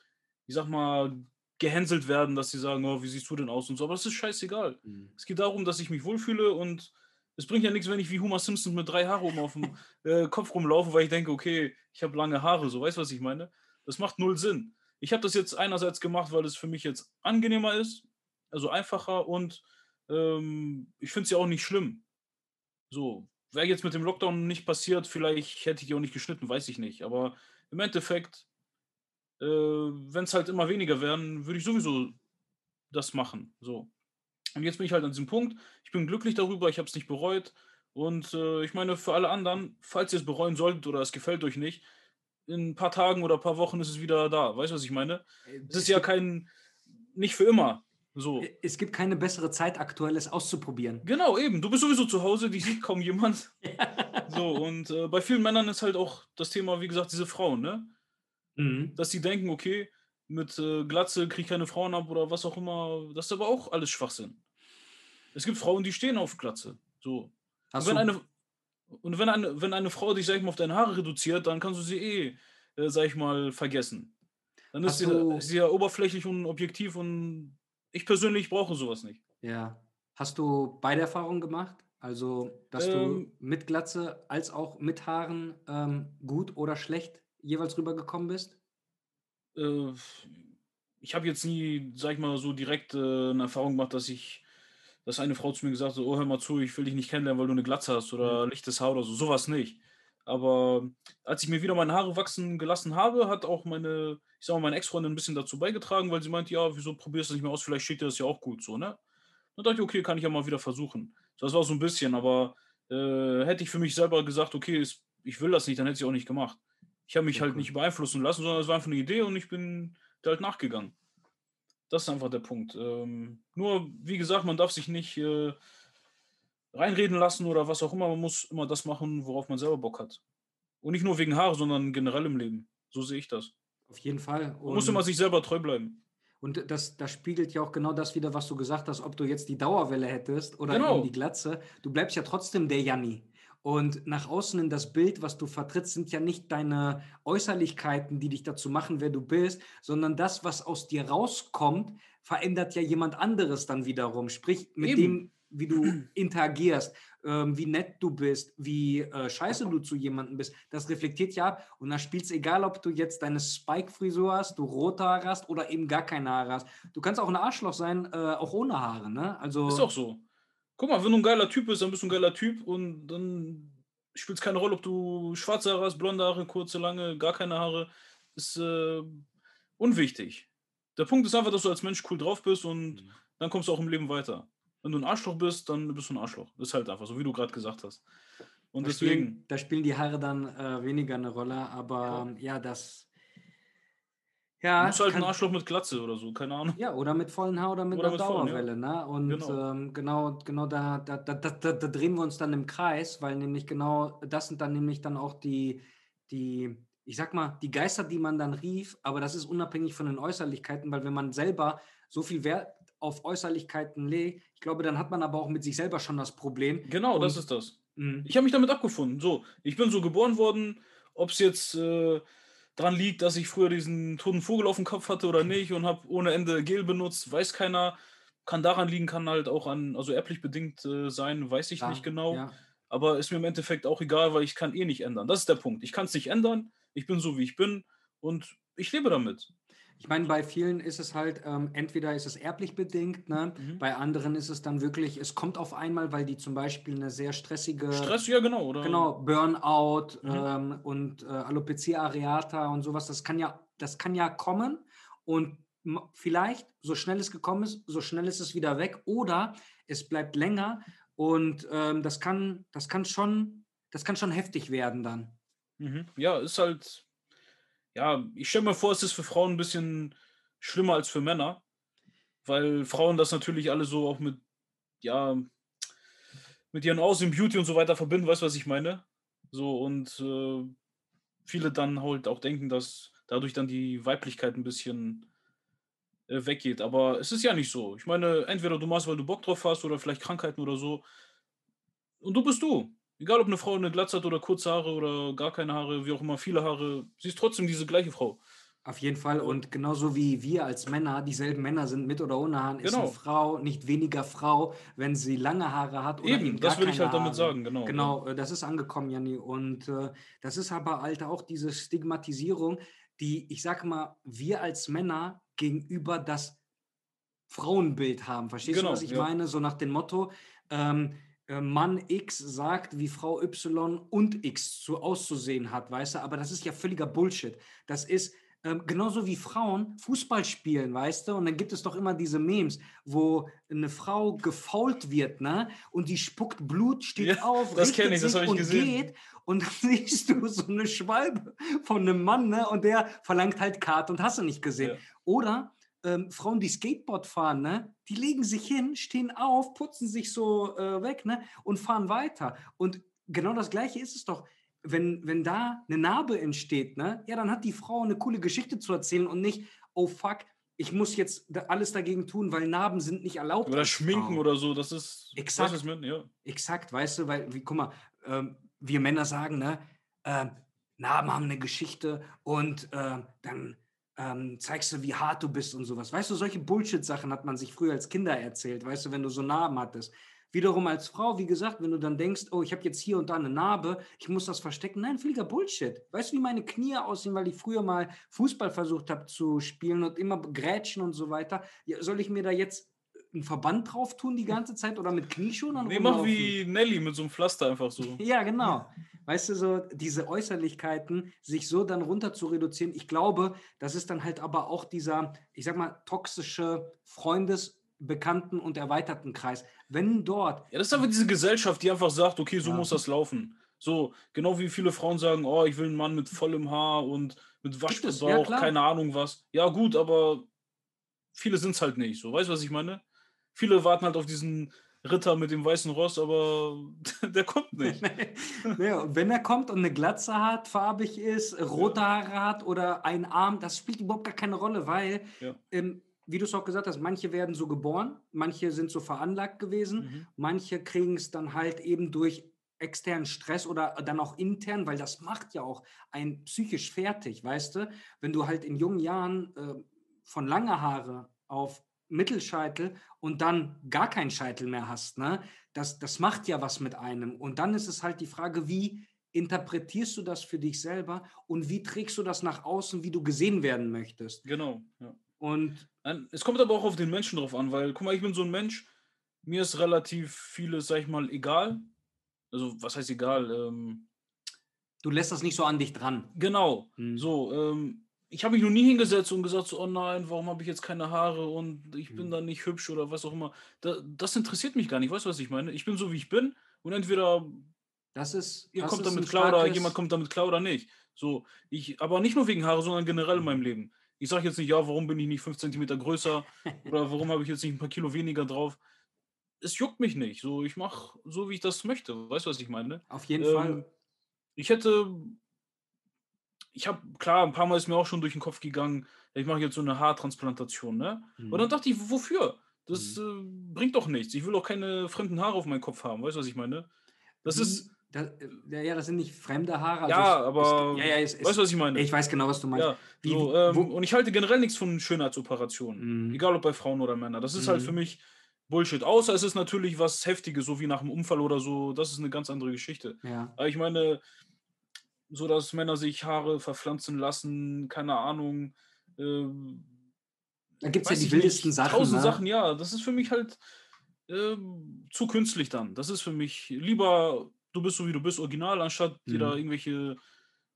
ich sag mal, gehänselt werden, dass sie sagen, oh, wie siehst du denn aus und so. Aber das ist scheißegal. Mhm. Es geht darum, dass ich mich wohlfühle und es bringt ja nichts, wenn ich wie Homer Simpson mit drei Haare oben auf dem [laughs] äh, Kopf rumlaufe, weil ich denke, okay, ich habe lange Haare, so, weißt du, was ich meine? Das macht null Sinn. Ich habe das jetzt einerseits gemacht, weil es für mich jetzt angenehmer ist, also einfacher und ähm, ich finde es ja auch nicht schlimm. So, wäre jetzt mit dem Lockdown nicht passiert, vielleicht hätte ich auch nicht geschnitten, weiß ich nicht. Aber im Endeffekt, äh, wenn es halt immer weniger werden, würde ich sowieso das machen. So. Und jetzt bin ich halt an diesem Punkt. Ich bin glücklich darüber, ich habe es nicht bereut. Und äh, ich meine, für alle anderen, falls ihr es bereuen solltet oder es gefällt euch nicht, in ein paar Tagen oder ein paar Wochen ist es wieder da. Weißt du, was ich meine? Es ist ja kein, nicht für immer. So. es gibt keine bessere Zeit, aktuell es auszuprobieren. Genau, eben. Du bist sowieso zu Hause, die sieht kaum jemand. [laughs] So, und äh, bei vielen Männern ist halt auch das Thema, wie gesagt, diese Frauen, ne? Mhm. Dass sie denken, okay, mit äh, Glatze kriege ich keine Frauen ab oder was auch immer. Das ist aber auch alles Schwachsinn. Es gibt Frauen, die stehen auf Glatze. So. Hast du, eine, und wenn eine, wenn eine Frau dich, sag ich mal, auf deine Haare reduziert, dann kannst du sie eh, äh, sag ich mal, vergessen. Dann ist sie, du- ist sie ja oberflächlich und objektiv und ich persönlich brauche sowas nicht. ja. Hast du beide Erfahrungen gemacht? Also, dass du Ähm. mit Glatze als auch mit Haaren ähm, gut oder schlecht jeweils rübergekommen bist? äh, ich habe jetzt nie, sag ich mal, so direkt äh, eine Erfahrung gemacht, dass ich, dass eine Frau zu mir gesagt hat, oh, hör mal zu, ich will dich nicht kennenlernen, weil du eine Glatze hast oder lichtes Haar oder so, sowas nicht. Aber als ich mir wieder meine Haare wachsen gelassen habe, hat auch meine, ich sag mal, meine Ex-Freundin ein bisschen dazu beigetragen, weil sie meinte, ja, wieso probierst du das nicht mehr aus, vielleicht steht dir das ja auch gut so, ne? Dann dachte ich, okay, kann ich ja mal wieder versuchen. So, das war so ein bisschen, aber äh, hätte ich für mich selber gesagt, okay, es- ich will das nicht, dann hätte ich auch nicht gemacht. Ich habe mich halt cool. nicht beeinflussen lassen, sondern es war einfach eine Idee und ich bin da halt nachgegangen. Das ist einfach der Punkt. Ähm, nur, wie gesagt, man darf sich nicht äh, reinreden lassen oder was auch immer. Man muss immer das machen, worauf man selber Bock hat. Und nicht nur wegen Haare, sondern generell im Leben. So sehe ich das. Auf jeden Fall. Man muss immer sich selber treu bleiben. Und das, das spiegelt ja auch genau das wieder, was du gesagt hast, ob du jetzt die Dauerwelle hättest oder Genau. eben die Glatze. Du bleibst ja trotzdem der Janni. Und nach außen in das Bild, was du vertrittst, sind ja nicht deine Äußerlichkeiten, die dich dazu machen, wer du bist, sondern das, was aus dir rauskommt, verändert ja jemand anderes dann wiederum. Sprich, mit Eben. dem wie du [clears throat] interagierst, ähm, wie nett du bist, wie äh, scheiße du zu jemandem bist, das reflektiert ja ab. Und da spielt es egal, ob du jetzt deine Spike-Frisur hast, du rote Haare hast oder eben gar keine Haare hast. Du kannst auch ein Arschloch sein, äh, auch ohne Haare, ne? Also, Ist auch so. Guck mal, wenn du ein geiler Typ bist, dann bist du ein geiler Typ und dann spielt es keine Rolle, ob du schwarze Haare hast, blonde Haare, kurze, lange, gar keine Haare. Ist äh, unwichtig. Der Punkt ist einfach, dass du als Mensch cool drauf bist und Mhm. dann kommst du auch im Leben weiter. Wenn du ein Arschloch bist, dann bist du ein Arschloch. Das ist halt einfach so, wie du gerade gesagt hast. Und da, deswegen, spielen, da spielen die Haare dann äh, weniger eine Rolle, aber ja, das. Ja, du musst halt kann- ein Arschloch mit Glatze oder so, keine Ahnung. Ja, oder mit vollen Haar oder mit Oder einer mit vollen, ja. Dauerwelle, ne? Und Genau. ähm, genau, genau da, da, da, da, da, drehen wir uns dann im Kreis, weil nämlich genau das sind dann nämlich dann auch die, die, ich sag mal, die Geister, die man dann rief, aber das ist unabhängig von den Äußerlichkeiten, weil wenn man selber so viel Wert auf Äußerlichkeiten legt, ich glaube, dann hat man aber auch mit sich selber schon das Problem. Genau, das Und- ist das. Mhm. Ich habe mich damit abgefunden. So, ich bin so geboren worden, ob es jetzt äh, dran liegt, dass ich früher diesen toten Vogel auf dem Kopf hatte oder nicht und habe ohne Ende Gel benutzt, weiß keiner. Kann daran liegen, kann halt auch an, also erblich bedingt äh, sein, weiß ich Klar, nicht genau. Ja. Aber ist mir im Endeffekt auch egal, weil ich kann eh nicht ändern. Das ist der Punkt. Ich kann es nicht ändern. Ich bin so, wie ich bin und ich lebe damit. Ich meine, bei vielen ist es halt, ähm, entweder ist es erblich bedingt, ne? Mhm. bei anderen ist es dann wirklich, es kommt auf einmal, weil die zum Beispiel eine sehr stressige Stress, ja genau, oder? Genau, Burnout Mhm. ähm, und äh, Alopecia areata und sowas, das kann ja, das kann ja kommen und vielleicht, so schnell es gekommen ist, so schnell ist es wieder weg oder es bleibt länger und ähm, das kann, das kann schon, das kann schon heftig werden dann. Mhm. Ja, ist halt. Ja, ich stelle mir vor, es ist für Frauen ein bisschen schlimmer als für Männer, weil Frauen das natürlich alle so auch mit, ja, mit ihren Aussehen, Beauty und so weiter verbinden, weißt du, was ich meine? So, und äh, viele dann halt auch denken, dass dadurch dann die Weiblichkeit ein bisschen äh, weggeht. Aber es ist ja nicht so. Ich meine, entweder du machst, weil du Bock drauf hast oder vielleicht Krankheiten oder so. Und du bist du. Egal, ob eine Frau eine Glatze hat oder kurze Haare oder gar keine Haare, wie auch immer, viele Haare, sie ist trotzdem diese gleiche Frau. Auf jeden Fall. Und genauso wie wir als Männer dieselben Männer sind, mit oder ohne Haaren, ist Genau. eine Frau nicht weniger Frau, wenn sie lange Haare hat oder Eben, eben das will ich halt damit Haare. sagen, genau. Genau, äh, das ist angekommen, Janni. Und äh, das ist aber, Alter, auch diese Stigmatisierung, die, ich sag mal, wir als Männer gegenüber das Frauenbild haben. Verstehst Genau, du, was ich ja. meine? So nach dem Motto, ähm, äh, Mann X sagt, wie Frau Y und X so auszusehen hat, weißt du? Aber das ist ja völliger Bullshit. Das ist ähm, genauso wie Frauen Fußball spielen, weißt du? Und dann gibt es doch immer diese Memes, wo eine Frau gefault wird, ne? Und die spuckt Blut, steht Ja, auf, das richtet kenn ich, das sich hab ich und gesehen. geht. Und dann [laughs] siehst du so eine Schwalbe von einem Mann, ne? Und der verlangt halt Kart und hast du nicht gesehen. Ja. Oder ähm, Frauen, die Skateboard fahren, ne? Die legen sich hin, stehen auf, putzen sich so äh, weg, ne? Und fahren weiter. Und genau das Gleiche ist es doch. Wenn, wenn da eine Narbe entsteht, ne, ja, dann hat die Frau eine coole Geschichte zu erzählen und nicht, oh fuck, ich muss jetzt alles dagegen tun, weil Narben sind nicht erlaubt. Oder schminken oder so, das ist. Exakt. Weißt du, was ich meine? ja. Exakt, weißt du, weil, wie, guck mal, ähm, wir Männer sagen, ne, ähm, Narben haben eine Geschichte und ähm, dann ähm, zeigst du, wie hart du bist und sowas. Weißt du, solche Bullshit-Sachen hat man sich früher als Kinder erzählt, weißt du, wenn du so Narben hattest. Wiederum als Frau, wie gesagt, wenn du dann denkst, oh, ich habe jetzt hier und da eine Narbe, ich muss das verstecken. Nein, völliger Bullshit. Weißt du, wie meine Knie aussehen, weil ich früher mal Fußball versucht habe zu spielen und immer grätschen und so weiter? Ja, soll ich mir da jetzt einen Verband drauf tun die ganze Zeit oder mit Knieschonen Nee, mach wie Nelly mit so einem Pflaster einfach so. [laughs] Ja, genau. Weißt du, so diese Äußerlichkeiten, sich so dann runter zu reduzieren, ich glaube, das ist dann halt aber auch dieser, ich sag mal, toxische Freundes-, Bekannten- und erweiterten Kreis. Wenn dort, Ja, das ist einfach diese Gesellschaft, die einfach sagt, okay, so Ja. muss das laufen. So, genau wie viele Frauen sagen, oh, ich will einen Mann mit vollem Haar und mit es, ja, keine Ahnung was. Ja, gut, aber viele sind es halt nicht. So, weißt du, was ich meine? Viele warten halt auf diesen Ritter mit dem weißen Ross, aber [laughs] der kommt nicht. [laughs] ja, und wenn er kommt und eine Glatze hat, farbig ist, rote Haare hat oder einen Arm, das spielt überhaupt gar keine Rolle, weil, Ja. ähm, wie du es auch gesagt hast, manche werden so geboren, manche sind so veranlagt gewesen. Mhm. Manche kriegen es dann halt eben durch externen Stress oder dann auch intern, weil das macht ja auch einen psychisch fertig, weißt du? Wenn du halt in jungen Jahren äh, von lange Haare auf Mittelscheitel und dann gar keinen Scheitel mehr hast, ne? Das, das macht ja was mit einem. Und dann ist es halt die Frage, wie interpretierst du das für dich selber und wie trägst du das nach außen, wie du gesehen werden möchtest? Genau, ja. Und es kommt aber auch auf den Menschen drauf an, weil, guck mal, ich bin so ein Mensch, mir ist relativ vieles, sag ich mal, egal. Also, was heißt egal? Ähm, du lässt das nicht so an dich dran. Genau. Mhm. So, ähm, ich habe mich noch nie hingesetzt und gesagt, so, oh nein, warum habe ich jetzt keine Haare und ich bin mhm. da nicht hübsch oder was auch immer. Da, das interessiert mich gar nicht. Weißt du, was ich meine? Ich bin so, wie ich bin und entweder das ist, ihr das kommt ist damit klar oder jemand kommt damit klar oder nicht. So, ich, aber nicht nur wegen Haare, sondern generell in meinem. Leben. Ich sage jetzt nicht, ja, warum bin ich nicht 5 cm größer [laughs] oder warum habe ich jetzt nicht ein paar Kilo weniger drauf. Es juckt mich nicht. So, ich mache so, wie ich das möchte. Weißt du, was ich meine? Auf jeden ähm, Fall. Ich hätte ich habe, klar, ein paar Mal ist mir auch schon durch den Kopf gegangen, ich mache jetzt so eine Haartransplantation, ne? Mhm. Und dann dachte ich, wofür? Das mhm. äh, bringt doch nichts. Ich will auch keine fremden Haare auf meinem Kopf haben. Weißt du, was ich meine? Das Wie? ist. Das, ja, das sind nicht fremde Haare. Also ja, es, aber. Es, ja, ja, es, weißt du, was ich meine? Ich weiß genau, was du meinst. Ja, Wie, so, ähm, und ich halte generell nichts von Schönheitsoperationen. Mhm. Egal ob bei Frauen oder Männern. Das ist halt für mhm. mich Bullshit. Außer es ist natürlich was Heftiges, so wie nach einem Unfall oder so. Das ist eine ganz andere Geschichte. Ja. Aber ich meine, so dass Männer sich Haare verpflanzen lassen, keine Ahnung. Äh, da gibt es ja die wildesten Sachen. Tausend ne? Sachen, ja. Das ist für mich halt äh, zu künstlich dann. Das ist für mich lieber, du bist so wie du bist, original, anstatt mhm. dir da irgendwelche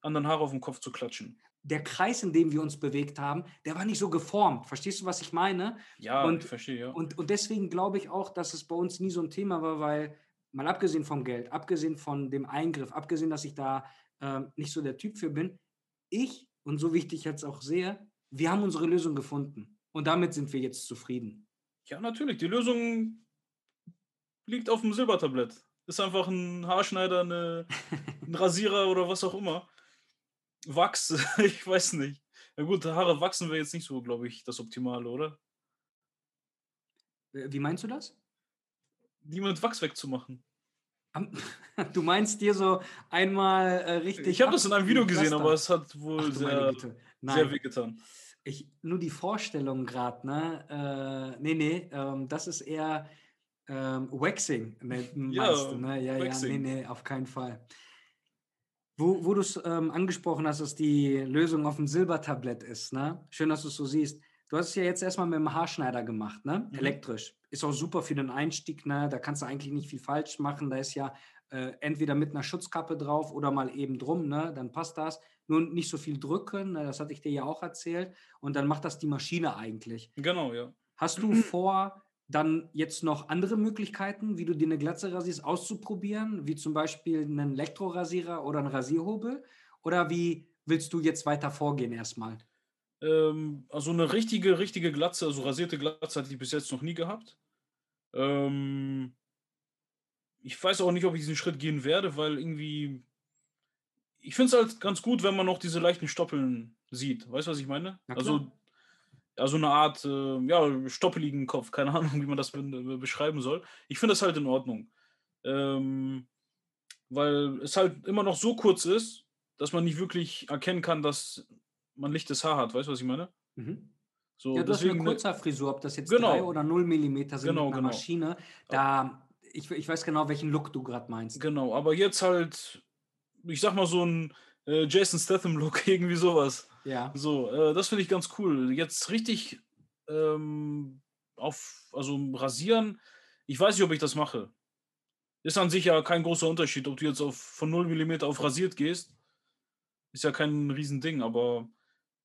anderen Haare auf den Kopf zu klatschen. Der Kreis, in dem wir uns bewegt haben, der war nicht so geformt. Verstehst du, was ich meine? Ja, und, ich verstehe, ja. Und, und deswegen glaube ich auch, dass es bei uns nie so ein Thema war, weil mal abgesehen vom Geld, abgesehen von dem Eingriff, abgesehen, dass ich da ähm, nicht so der Typ für bin. Ich, und so wie ich dich jetzt auch sehe, wir haben unsere Lösung gefunden. Und damit sind wir jetzt zufrieden. Ja, natürlich. Die Lösung liegt auf dem Silbertablett. Ist einfach ein Haarschneider, eine, [laughs] ein Rasierer oder was auch immer. Wachs, [laughs] ich weiß nicht. Ja gut, Haare wachsen wäre jetzt nicht so, glaube ich, das Optimale, oder? Wie meinst du das? Die mit Wachs wegzumachen. [laughs] Du meinst dir so einmal äh, richtig. Ich habe das in einem Video gesehen, aber es hat wohl Ach, sehr, sehr wehgetan. Ich, nur die Vorstellung gerade, ne? Äh, nee, nee, ähm, das ist eher ähm, Waxing, ne, ja, du, ne? Ja, Waxing. ja, nee, nee, auf keinen Fall. Wo, wo du es ähm, angesprochen hast, dass die Lösung auf dem Silbertablett ist, ne? Schön, dass du es so siehst. Du hast es ja jetzt erstmal mit dem Haarschneider gemacht, ne? Mhm. Elektrisch. Ist auch super für den Einstieg, ne? Da kannst du eigentlich nicht viel falsch machen. Da ist ja äh, entweder mit einer Schutzkappe drauf oder mal eben drum, ne? Dann passt das. Nur nicht so viel drücken, ne? das hatte ich dir ja auch erzählt. Und dann macht das die Maschine eigentlich. Genau, ja. Hast du [clears throat] vor, dann jetzt noch andere Möglichkeiten, wie du dir eine Glatze rasierst, auszuprobieren, wie zum Beispiel einen Elektrorasierer oder einen Rasierhobel? Oder wie willst du jetzt weiter vorgehen erstmal? Ähm, also eine richtige, richtige Glatze, also rasierte Glatze hatte ich bis jetzt noch nie gehabt. Ähm, ich weiß auch nicht, ob ich diesen Schritt gehen werde, weil irgendwie. Ich finde es halt ganz gut, wenn man noch diese leichten Stoppeln sieht. Weißt du, was ich meine? Also, also eine Art, äh, ja, stoppeligen Kopf, [laughs] keine Ahnung, wie man das be beschreiben soll. Ich finde das halt in Ordnung. Ähm, weil es halt immer noch so kurz ist, dass man nicht wirklich erkennen kann, dass man lichtes Haar hat. Weißt du, was ich meine? Mhm. So, ja, du deswegen, hast eine kurzer Frisur, ob das jetzt genau. 3 oder 0 mm sind genau, mit einer genau. Maschine. Da, ich, ich weiß genau, welchen Look du gerade meinst. Genau, aber jetzt halt, ich sag mal so ein äh, Jason Statham-Look, [laughs] irgendwie sowas. Ja. So, äh, das finde ich ganz cool. Jetzt richtig ähm, auf, also rasieren, ich weiß nicht, ob ich das mache. Ist an sich ja kein großer Unterschied, ob du jetzt auf, von 0 mm auf rasiert gehst. Ist ja kein Riesending, aber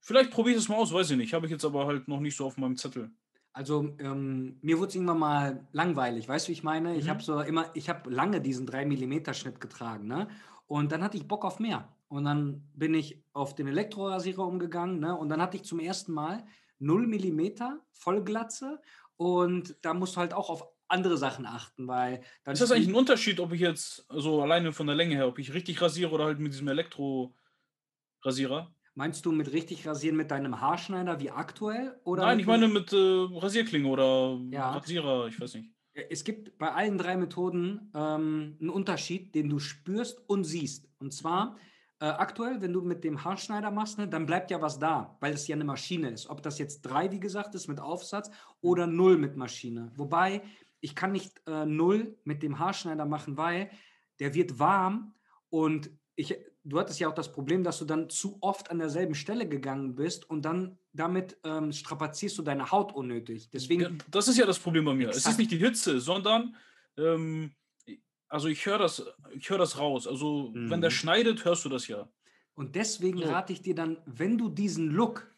Vielleicht probiere ich es mal aus, weiß ich nicht. Habe ich jetzt aber halt noch nicht so auf meinem Zettel. Also ähm, mir wurde es irgendwann mal langweilig, weißt du, wie ich meine? Mhm. Ich habe so immer, ich habe lange diesen 3 mm Schnitt getragen, ne? Und dann hatte ich Bock auf mehr. Und dann bin ich auf den Elektrorasierer umgegangen, ne? Und dann hatte ich zum ersten Mal 0 mm Vollglatze und da musst du halt auch auf andere Sachen achten, weil dann ist das eigentlich ein Unterschied, ob ich jetzt so alleine von der Länge her, ob ich richtig rasiere oder halt mit diesem Elektrorasierer? Meinst du mit richtig rasieren mit deinem Haarschneider wie aktuell? Oder Nein, ich meine mit äh, Rasierklinge oder ja. Rasierer, ich weiß nicht. Es gibt bei allen drei Methoden ähm, einen Unterschied, den du spürst und siehst. Und zwar äh, aktuell, wenn du mit dem Haarschneider machst, ne, dann bleibt ja was da, weil es ja eine Maschine ist. Ob das jetzt drei, wie gesagt, ist mit Aufsatz oder null mit Maschine. Wobei, ich kann nicht äh, null mit dem Haarschneider machen, weil der wird warm und ich, du hattest ja auch das Problem, dass du dann zu oft an derselben Stelle gegangen bist und dann damit ähm, strapazierst du deine Haut unnötig. Deswegen, Ja, das ist ja das Problem bei mir. Es ist Exakt. nicht die Hitze, sondern ähm, also ich höre das, ich höre das raus. Also wenn der Mhm. schneidet, hörst du das ja. Und deswegen So. rate ich dir dann, wenn du diesen Look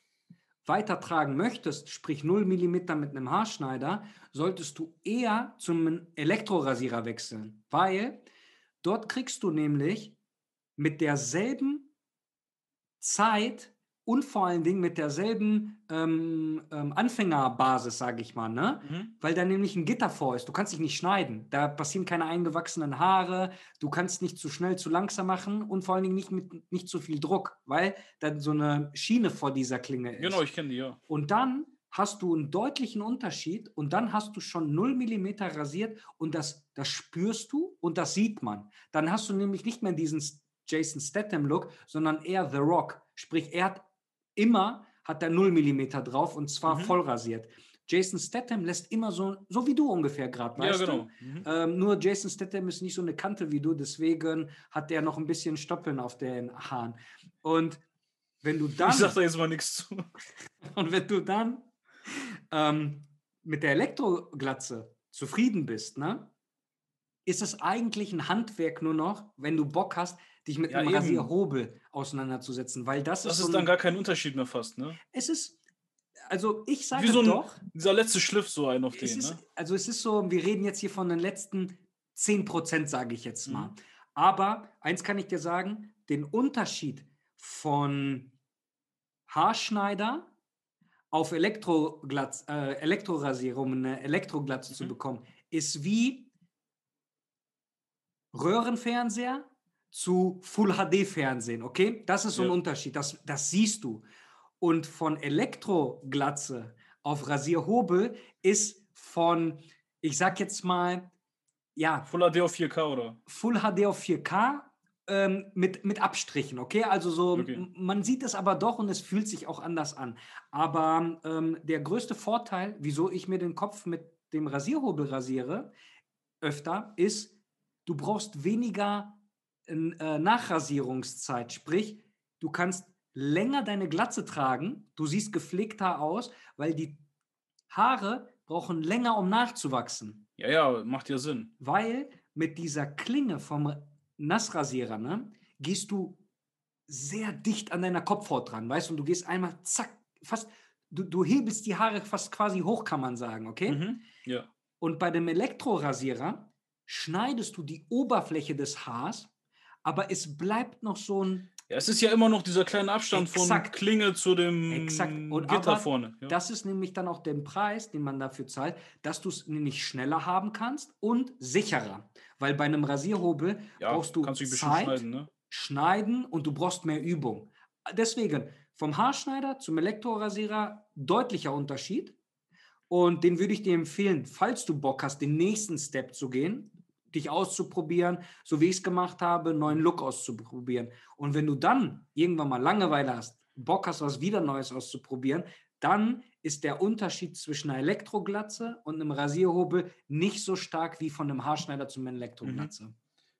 weitertragen möchtest, sprich 0 mm mit einem Haarschneider, solltest du eher zum Elektrorasierer wechseln, weil dort kriegst du nämlich mit derselben Zeit und vor allen Dingen mit derselben ähm, ähm, Anfängerbasis, sage ich mal, ne? Mhm. weil da nämlich ein Gitter vor ist. Du kannst dich nicht schneiden. Da passieren keine eingewachsenen Haare. Du kannst nicht zu schnell, zu langsam machen und vor allen Dingen nicht mit nicht zu viel Druck, weil dann so eine Schiene vor dieser Klinge ist. Genau, ich kenne die, ja. Und dann hast du einen deutlichen Unterschied und dann hast du schon 0 mm rasiert und das, das spürst du und das sieht man. Dann hast du nämlich nicht mehr diesen Jason Statham-Look, sondern eher The Rock. Sprich, er hat immer hat er 0 mm drauf und zwar Mhm. voll rasiert. Jason Statham lässt immer so, so wie du ungefähr gerade, Ja, weißt genau. du? Mhm. Ähm, nur Jason Statham ist nicht so eine Kante wie du, deswegen hat er noch ein bisschen Stoppeln auf den Haaren. Und wenn du dann Ich sag da jetzt mal nichts zu. [laughs] und wenn du dann ähm, mit der Elektroglatze zufrieden bist, ne, ist es eigentlich ein Handwerk nur noch, wenn du Bock hast, dich mit Ja, einem eben. Rasierhobel auseinanderzusetzen, weil das, Das ist, ist so dann ein, gar kein Unterschied mehr fast, ne? es ist, also ich sage Wie so ein, doch, dieser letzte Schliff so ein auf den, ist, ne? also es ist so, wir reden jetzt hier von den letzten 10 Prozent, sage ich jetzt mal. Mhm. Aber eins kann ich dir sagen, den Unterschied von Haarschneider auf Elektroglatz, äh, Elektrorasierer, um eine Elektroglatze zu Mhm. bekommen, ist wie Röhrenfernseher zu Full-HD-Fernsehen, okay? Das ist so ein Ja. Unterschied, das, das siehst du. Und von Elektroglatze auf Rasierhobel ist von, ich sag jetzt mal, ja, Full HD auf 4K oder? Full HD auf 4K ähm, mit, mit Abstrichen, okay? Also so, Okay. man sieht es aber doch und es fühlt sich auch anders an. Aber ähm, der größte Vorteil, wieso ich mir den Kopf mit dem Rasierhobel rasiere, öfter, ist, du brauchst weniger Nachrasierungszeit. Sprich, du kannst länger deine Glatze tragen, du siehst gepflegter aus, weil die Haare brauchen länger, um nachzuwachsen Ja, ja, macht ja Sinn. weil mit dieser Klinge vom Nassrasierer ne, gehst du sehr dicht an deiner Kopfhaut dran, weißt du, und du gehst einmal zack, fast, du, du hebelst die Haare fast quasi hoch, kann man sagen, okay? Mhm. Ja. Und bei dem Elektrorasierer schneidest du die Oberfläche des Haars, aber es bleibt noch so ein, ja. Es ist ja immer noch dieser kleine Abstand von Exakt. Klinge zu dem Exakt. Und Gitter aber vorne. Ja. das ist nämlich dann auch der Preis, den man dafür zahlt, dass du es nämlich schneller haben kannst und sicherer. Weil bei einem Rasierhobel ja, brauchst du kannst du Zeit, schneiden, ne? schneiden und du brauchst mehr Übung. Deswegen vom Haarschneider zum Elektrorasierer deutlicher Unterschied. Und den würde ich dir empfehlen, falls du Bock hast, den nächsten Step zu gehen, dich auszuprobieren, so wie ich es gemacht habe, einen neuen Look auszuprobieren. Und wenn du dann irgendwann mal Langeweile hast, Bock hast, was wieder Neues auszuprobieren, dann ist der Unterschied zwischen einer Elektroglatze und einem Rasierhobel nicht so stark wie von einem Haarschneider zum Elektroglatze.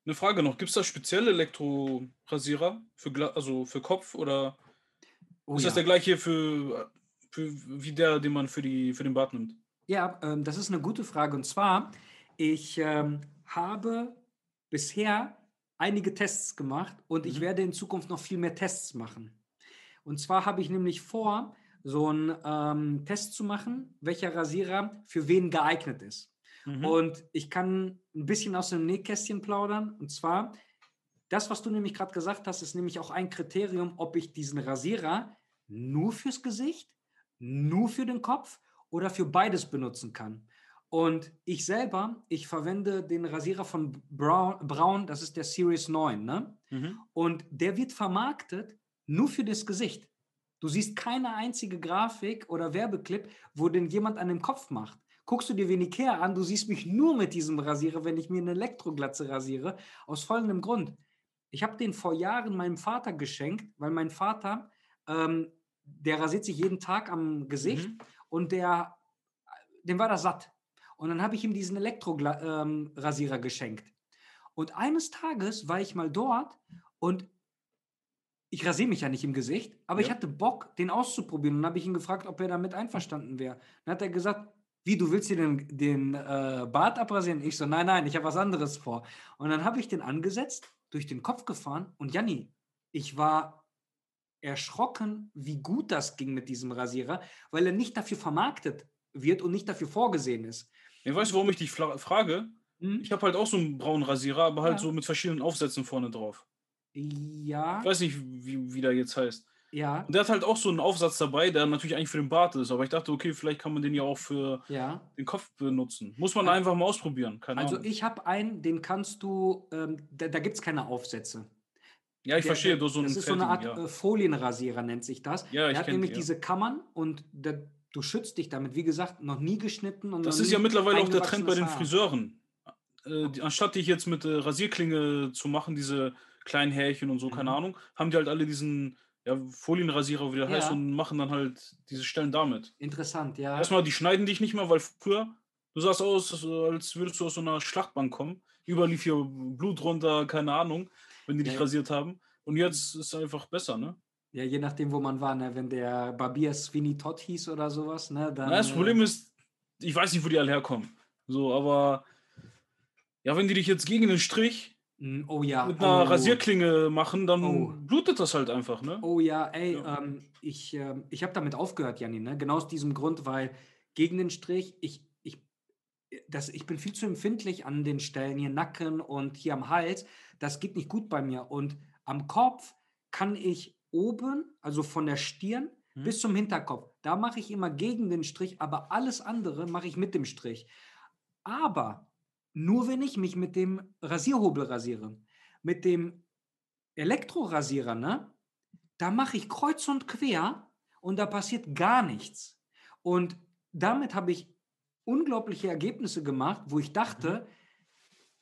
Eine Frage noch: Gibt es da spezielle Elektrorasierer für, Gla also für Kopf oder Oh ist ja. das der gleiche für, für wie der, den man für, die, für den Bart nimmt? Ja, ähm, das ist eine gute Frage. Und zwar, ich ähm, habe bisher einige Tests gemacht und ich Mhm. werde in Zukunft noch viel mehr Tests machen. Und zwar habe ich nämlich vor, so einen ähm, Test zu machen, welcher Rasierer für wen geeignet ist. Mhm. Und ich kann ein bisschen aus dem Nähkästchen plaudern. Und zwar, das, was du nämlich gerade gesagt hast, ist nämlich auch ein Kriterium, ob ich diesen Rasierer nur fürs Gesicht, nur für den Kopf oder für beides benutzen kann. Und ich selber, ich verwende den Rasierer von Brown, Braun das ist der Series 9, ne? Mhm. Und der wird vermarktet nur für das Gesicht. Du siehst keine einzige Grafik oder Werbeclip, wo den jemand an dem Kopf macht. Guckst du dir wenig her an, du siehst mich nur mit diesem Rasierer, wenn ich mir eine Elektroglatze rasiere, aus folgendem Grund. Ich habe den vor Jahren meinem Vater geschenkt, weil mein Vater, ähm, der rasiert sich jeden Tag am Gesicht Mhm. und der, dem war das satt. Und dann habe ich ihm diesen Elektrorasierer geschenkt. Und eines Tages war ich mal dort und ich rasiere mich ja nicht im Gesicht, aber ich Ja. hatte Bock, den auszuprobieren. Und dann habe ich ihn gefragt, ob er damit einverstanden wäre. Dann hat er gesagt, wie, du willst dir den, den äh, Bart abrasieren? Ich so, nein, nein, ich habe was anderes vor. Und dann habe ich den angesetzt, durch den Kopf gefahren und Janni, ich war erschrocken, wie gut das ging mit diesem Rasierer, weil er nicht dafür vermarktet wird und nicht dafür vorgesehen ist. Ja, weißt du, warum ich dich frage? Hm? Ich habe halt auch so einen braunen Rasierer, aber halt Ja. so mit verschiedenen Aufsätzen vorne drauf. Ja, Ich weiß nicht, wie, wie der jetzt heißt. ja, Und der hat halt auch so einen Aufsatz dabei, der natürlich eigentlich für den Bart ist. Aber ich dachte, okay, vielleicht kann man den ja auch für ja. den Kopf benutzen. Muss man Ja. einfach mal ausprobieren. Keine Also Ahnung. ich habe einen, den kannst du, ähm, da, da gibt es keine Aufsätze. ja, ich Der- verstehe. Du so einen das ist so eine Art fertigen, äh, Folienrasierer, nennt sich das. Ja, ich der hat nämlich ja. diese Kammern und der, du schützt dich damit. Wie gesagt, noch nie geschnitten. Und Das ist ja mittlerweile auch der Trend bei den eingewachsenes Friseuren. Äh, die, anstatt dich jetzt mit äh, Rasierklinge zu machen, diese kleinen Härchen und so, keine Mhm. Ahnung, haben die halt alle diesen ja, Folienrasierer, wie der heißt, Ja. und machen dann halt diese Stellen damit. Haar. Interessant, ja. Erstmal, die schneiden dich nicht mehr, weil früher, du sahst aus, als würdest du aus so einer Schlachtbank kommen. Überall lief hier Blut runter, keine Ahnung, wenn die dich Ja. rasiert haben. Und jetzt ist es einfach besser, ne? Ja, je nachdem, wo man war. Ne? Wenn der Barbier Sweeney Todd hieß oder sowas, ne? dann. Na, das äh, Problem ist, ich weiß nicht, wo die alle herkommen. So, aber ja, wenn die dich jetzt gegen den Strich mm, Oh ja. mit einer oh. Rasierklinge machen, dann Oh. blutet das halt einfach, ne? Oh ja, ey, Ja. Ähm, ich, ähm, ich habe damit aufgehört, Janni, ne? Genau aus diesem Grund, weil gegen den Strich, ich, ich, das, ich bin viel zu empfindlich an den Stellen hier Nacken und hier am Hals. Das geht nicht gut bei mir. Und am Kopf kann ich oben, also von der Stirn Mhm. bis zum Hinterkopf, da mache ich immer gegen den Strich, aber alles andere mache ich mit dem Strich. Aber nur wenn ich mich mit dem Rasierhobel rasiere. Mit dem Elektrorasierer, ne? Da mache ich kreuz und quer und da passiert gar nichts. Und damit habe ich unglaubliche Ergebnisse gemacht, wo ich dachte,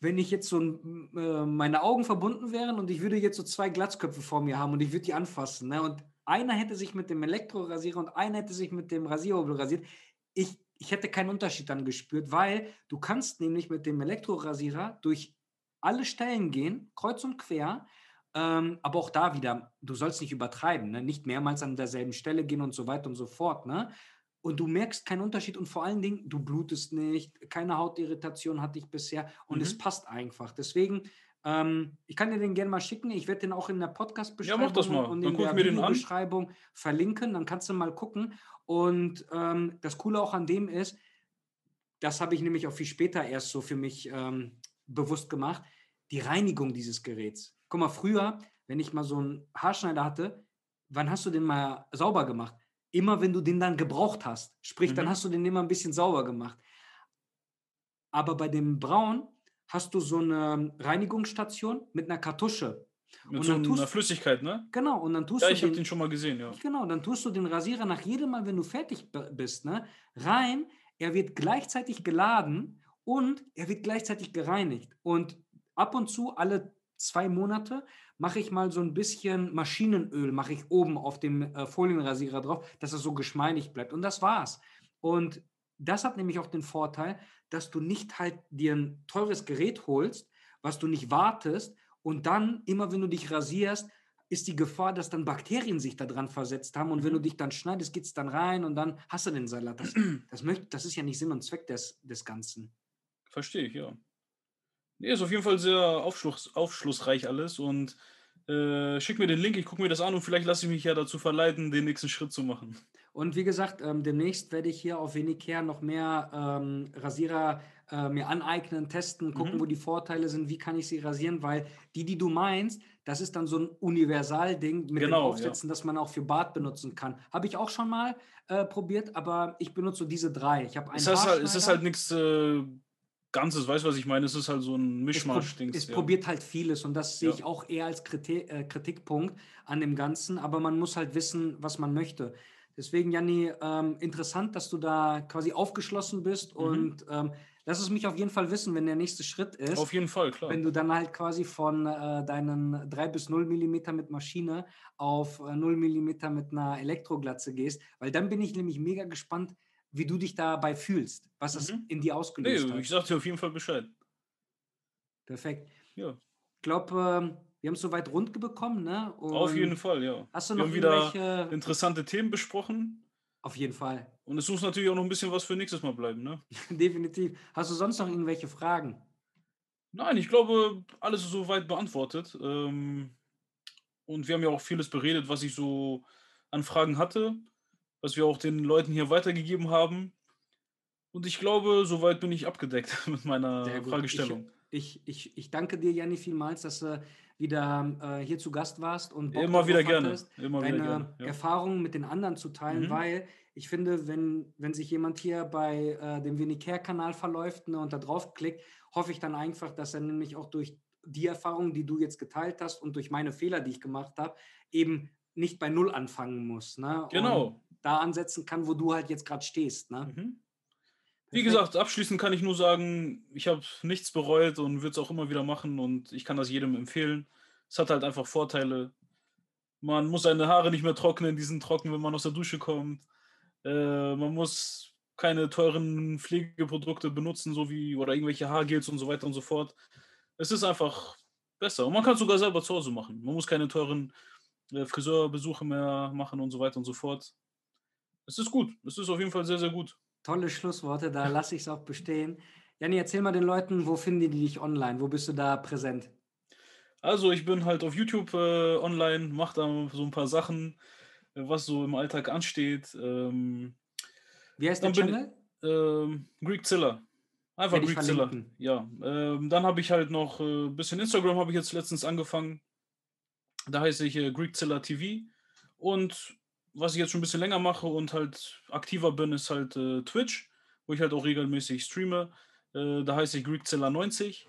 wenn ich jetzt so äh, meine Augen verbunden wären und ich würde jetzt so zwei Glatzköpfe vor mir haben und ich würde die anfassen, ne? Und einer hätte sich mit dem Elektrorasierer und einer hätte sich mit dem Rasierhobel rasiert. Ich, ich hätte keinen Unterschied dann gespürt, weil du kannst nämlich mit dem Elektrorasierer durch alle Stellen gehen, kreuz und quer. Ähm, aber auch da wieder, du sollst nicht übertreiben, ne? nicht mehrmals an derselben Stelle gehen und so weiter und so fort. Ne? Und du merkst keinen Unterschied und vor allen Dingen, du blutest nicht, keine Hautirritation hatte ich bisher und es Mhm. passt einfach. Deswegen, ähm, ich kann dir den gerne mal schicken. Ich werde den auch in der Podcast-Beschreibung mach das mal. und Dann in guck der. Videobeschreibung verlinken. Dann kannst du mal gucken. Und ähm, das Coole auch an dem ist, das habe ich nämlich auch viel später erst so für mich ähm, bewusst gemacht, die Reinigung dieses Geräts. Guck mal, früher, wenn ich mal so einen Haarschneider hatte, wann hast du den mal sauber gemacht? Immer wenn du den dann gebraucht hast. Sprich, dann Mhm. hast du den immer ein bisschen sauber gemacht. Aber bei dem Braun hast du so eine Reinigungsstation mit einer Kartusche. Mit Und so dann einer tust- Flüssigkeit, ne? Genau, und dann tust Ja, du ich habe den, schon mal gesehen, ja. Genau, dann tust du den Rasierer nach jedem Mal, wenn du fertig bist, ne, rein. Er wird gleichzeitig geladen und er wird gleichzeitig gereinigt. Und ab und zu, alle zwei Monate, mache ich mal so ein bisschen Maschinenöl, mache ich oben auf dem äh, Folienrasierer drauf, dass es so geschmeidig bleibt. Und das war's. Und das hat nämlich auch den Vorteil, dass du nicht halt dir ein teures Gerät holst, was du nicht wartest und dann immer, wenn du dich rasierst, ist die Gefahr, dass dann Bakterien sich da dran versetzt haben und wenn du Mhm. dich dann schneidest, geht es dann rein und dann hast du den Salat. Das, [clears throat] das, möcht, das ist ja nicht Sinn und Zweck des, des Ganzen. Verstehe ich, ja. Nee, ist auf jeden Fall sehr aufschluss, aufschlussreich alles und äh, schick mir den Link, ich gucke mir das an und vielleicht lasse ich mich ja dazu verleiten, den nächsten Schritt zu machen. Und wie gesagt, ähm, demnächst werde ich hier auf Venicare noch mehr ähm, Rasierer äh, mir aneignen, testen, gucken, Mhm. wo die Vorteile sind, wie kann ich sie rasieren, weil die, die du meinst, das ist dann so ein Universalding mit Genau, ja. Aufsätzen, das man auch für Bart benutzen kann. Habe ich auch schon mal äh, probiert, aber ich benutze so diese drei. Ich habe einen Es ist halt, ist Haarschneider. halt nichts äh, Ganzes, weißt du, was ich meine? Es ist halt so ein es, prob Mischmasch-Dings. es ja. probiert halt vieles und das sehe Ja. ich auch eher als Kriti äh, Kritikpunkt an dem Ganzen, aber man muss halt wissen, was man möchte. Deswegen, Janni, ähm, interessant, dass du da quasi aufgeschlossen bist Mhm. und ähm, lass es mich auf jeden Fall wissen, wenn der nächste Schritt ist. Auf jeden Fall, klar. Wenn du dann halt quasi von äh, deinen 3 bis 0 Millimeter mit Maschine auf äh, 0 Millimeter mit einer Elektroglatze gehst, weil dann bin ich nämlich mega gespannt, wie du dich dabei fühlst, was das Mhm. in dir ausgelöst Nee, hat. ich sag dir auf jeden Fall Bescheid. Perfekt. Ja, Ich glaube, ähm, wir haben es soweit rund bekommen, ne? auf jeden Und Fall, ja. Hast du Wir noch haben wieder irgendwelche? interessante Themen besprochen Auf jeden Fall. und es muss natürlich auch noch ein bisschen was für nächstes Mal bleiben, ne? [laughs] Definitiv. Hast du sonst noch irgendwelche Fragen? Nein, ich glaube, alles ist soweit beantwortet. Ähm, und wir haben ja auch vieles beredet, was ich so an Fragen hatte, was wir auch den Leuten hier weitergegeben haben. Und ich glaube, soweit bin ich abgedeckt [laughs] mit meiner Sehr gut. Fragestellung. Ich, ich, ich danke dir, Janni, vielmals, dass du wieder äh, hier zu Gast warst und Bock Immer wieder gerne. Immer wieder deine gerne. Ja. Erfahrungen mit den anderen zu teilen, Mhm. weil ich finde, wenn, wenn sich jemand hier bei äh, dem Venicare-Kanal verläuft ne, und da draufklickt, hoffe ich dann einfach, dass er nämlich auch durch die Erfahrungen, die du jetzt geteilt hast und durch meine Fehler, die ich gemacht habe, eben nicht bei Null anfangen muss. Ne? Und Genau. Da ansetzen kann, wo du halt jetzt gerade stehst. Ne? Mhm. Wie gesagt, abschließend kann ich nur sagen, ich habe nichts bereut und würde es auch immer wieder machen und ich kann das jedem empfehlen. Es hat halt einfach Vorteile. Man muss seine Haare nicht mehr trocknen, die sind trocken, wenn man aus der Dusche kommt. Äh, man muss keine teuren Pflegeprodukte benutzen, so wie oder irgendwelche Haargels und so weiter und so fort. Es ist einfach besser. Und man kann es sogar selber zu Hause machen. Man muss keine teuren äh, Friseurbesuche mehr machen und so weiter und so fort. Es ist gut. Es ist auf jeden Fall sehr, sehr gut. Tolle Schlussworte, da lasse ich es auch bestehen. Janni, erzähl mal den Leuten, wo finden die dich online? Wo bist du da präsent? Also ich bin halt auf YouTube äh, online, mache da so ein paar Sachen, äh, was so im Alltag ansteht. Ähm, Wie heißt der Channel? ähm, Greekzilla. Einfach Greekzilla. Ja. Ähm, dann habe ich halt noch ein äh, bisschen Instagram habe ich jetzt letztens angefangen. Da heiße ich äh, Greekzilla TV. Und was ich jetzt schon ein bisschen länger mache und halt aktiver bin, ist halt äh, Twitch, wo ich halt auch regelmäßig streame. Äh, da heiße ich Greekzilla90.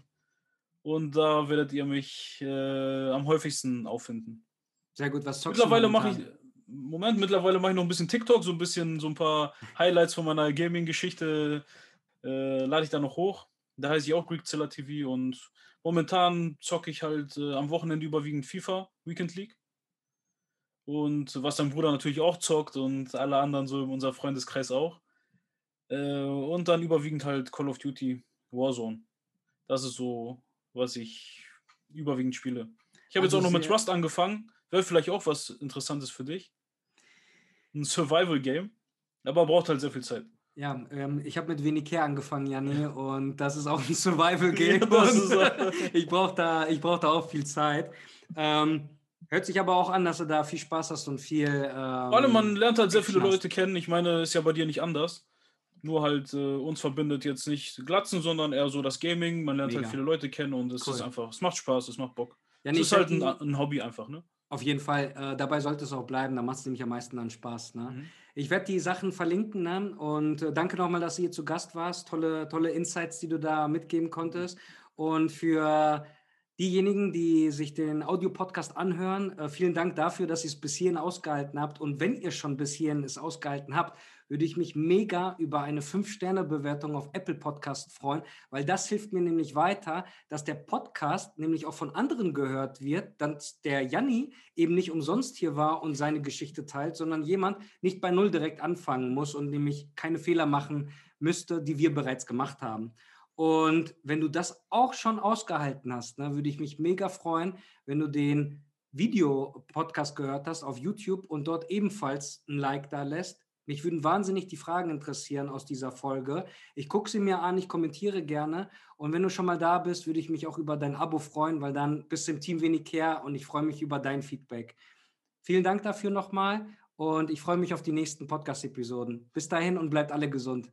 Und da werdet ihr mich äh, am häufigsten auffinden. Sehr gut, was zockst Mittlerweile mache ich? Moment, mittlerweile mache ich noch ein bisschen TikTok, so ein bisschen, so ein paar Highlights von meiner Gaming-Geschichte äh, lade ich da noch hoch. Da heiße ich auch Greekzilla TV und momentan zocke ich halt äh, am Wochenende überwiegend FIFA, Weekend League. Und was dein Bruder natürlich auch zockt und alle anderen so in unserem Freundeskreis auch. Äh, und dann überwiegend halt Call of Duty Warzone. Das ist so, was ich überwiegend spiele. Ich habe jetzt Also auch noch mit Rust angefangen. Wäre vielleicht auch was Interessantes für dich. Ein Survival-Game. Aber braucht halt sehr viel Zeit. Ja, ähm, ich habe mit Venicare angefangen, Janni, [laughs] und das ist auch ein Survival-Game. Ja, [laughs] ich brauche da, ich brauch da auch viel Zeit. Ähm, hört sich aber auch an, dass du da viel Spaß hast und viel. Ähm, Vor allem, man lernt halt sehr viele. Leute kennen. Ich meine, ist ja bei dir nicht anders. Nur halt, äh, uns verbindet jetzt nicht Glatzen, sondern eher so das Gaming. Man lernt Mega. halt viele Leute kennen und es Cool. ist einfach, es macht Spaß, es macht Bock. Janni, es ich ist halt ein, ein Hobby einfach, ne? Auf jeden Fall, äh, dabei sollte es auch bleiben, da macht es nämlich am meisten dann Spaß. Ne? Mhm. Ich werde die Sachen verlinken ne? und äh, danke nochmal, dass du hier zu Gast warst. Tolle, tolle Insights, die du da mitgeben konntest. Und für diejenigen, die sich den Audiopodcast anhören, äh, vielen Dank dafür, dass ihr es bis hierhin ausgehalten habt. Und wenn ihr schon bis hierhin es ausgehalten habt, würde ich mich mega über eine 5-Sterne-Bewertung auf Apple Podcast freuen, weil das hilft mir nämlich weiter, dass der Podcast nämlich auch von anderen gehört wird, dass der Janni eben nicht umsonst hier war und seine Geschichte teilt, sondern jemand nicht bei Null direkt anfangen muss und nämlich keine Fehler machen müsste, die wir bereits gemacht haben. Und wenn du das auch schon ausgehalten hast, ne, würde ich mich mega freuen, wenn du den Videopodcast gehört hast auf YouTube und dort ebenfalls ein Like da lässt. Mich würden wahnsinnig die Fragen interessieren aus dieser Folge. Ich gucke sie mir an, ich kommentiere gerne. Und wenn du schon mal da bist, würde ich mich auch über dein Abo freuen, weil dann bist du im Team wenig her und ich freue mich über dein Feedback. Vielen Dank dafür nochmal und ich freue mich auf die nächsten Podcast-Episoden. Bis dahin und bleibt alle gesund.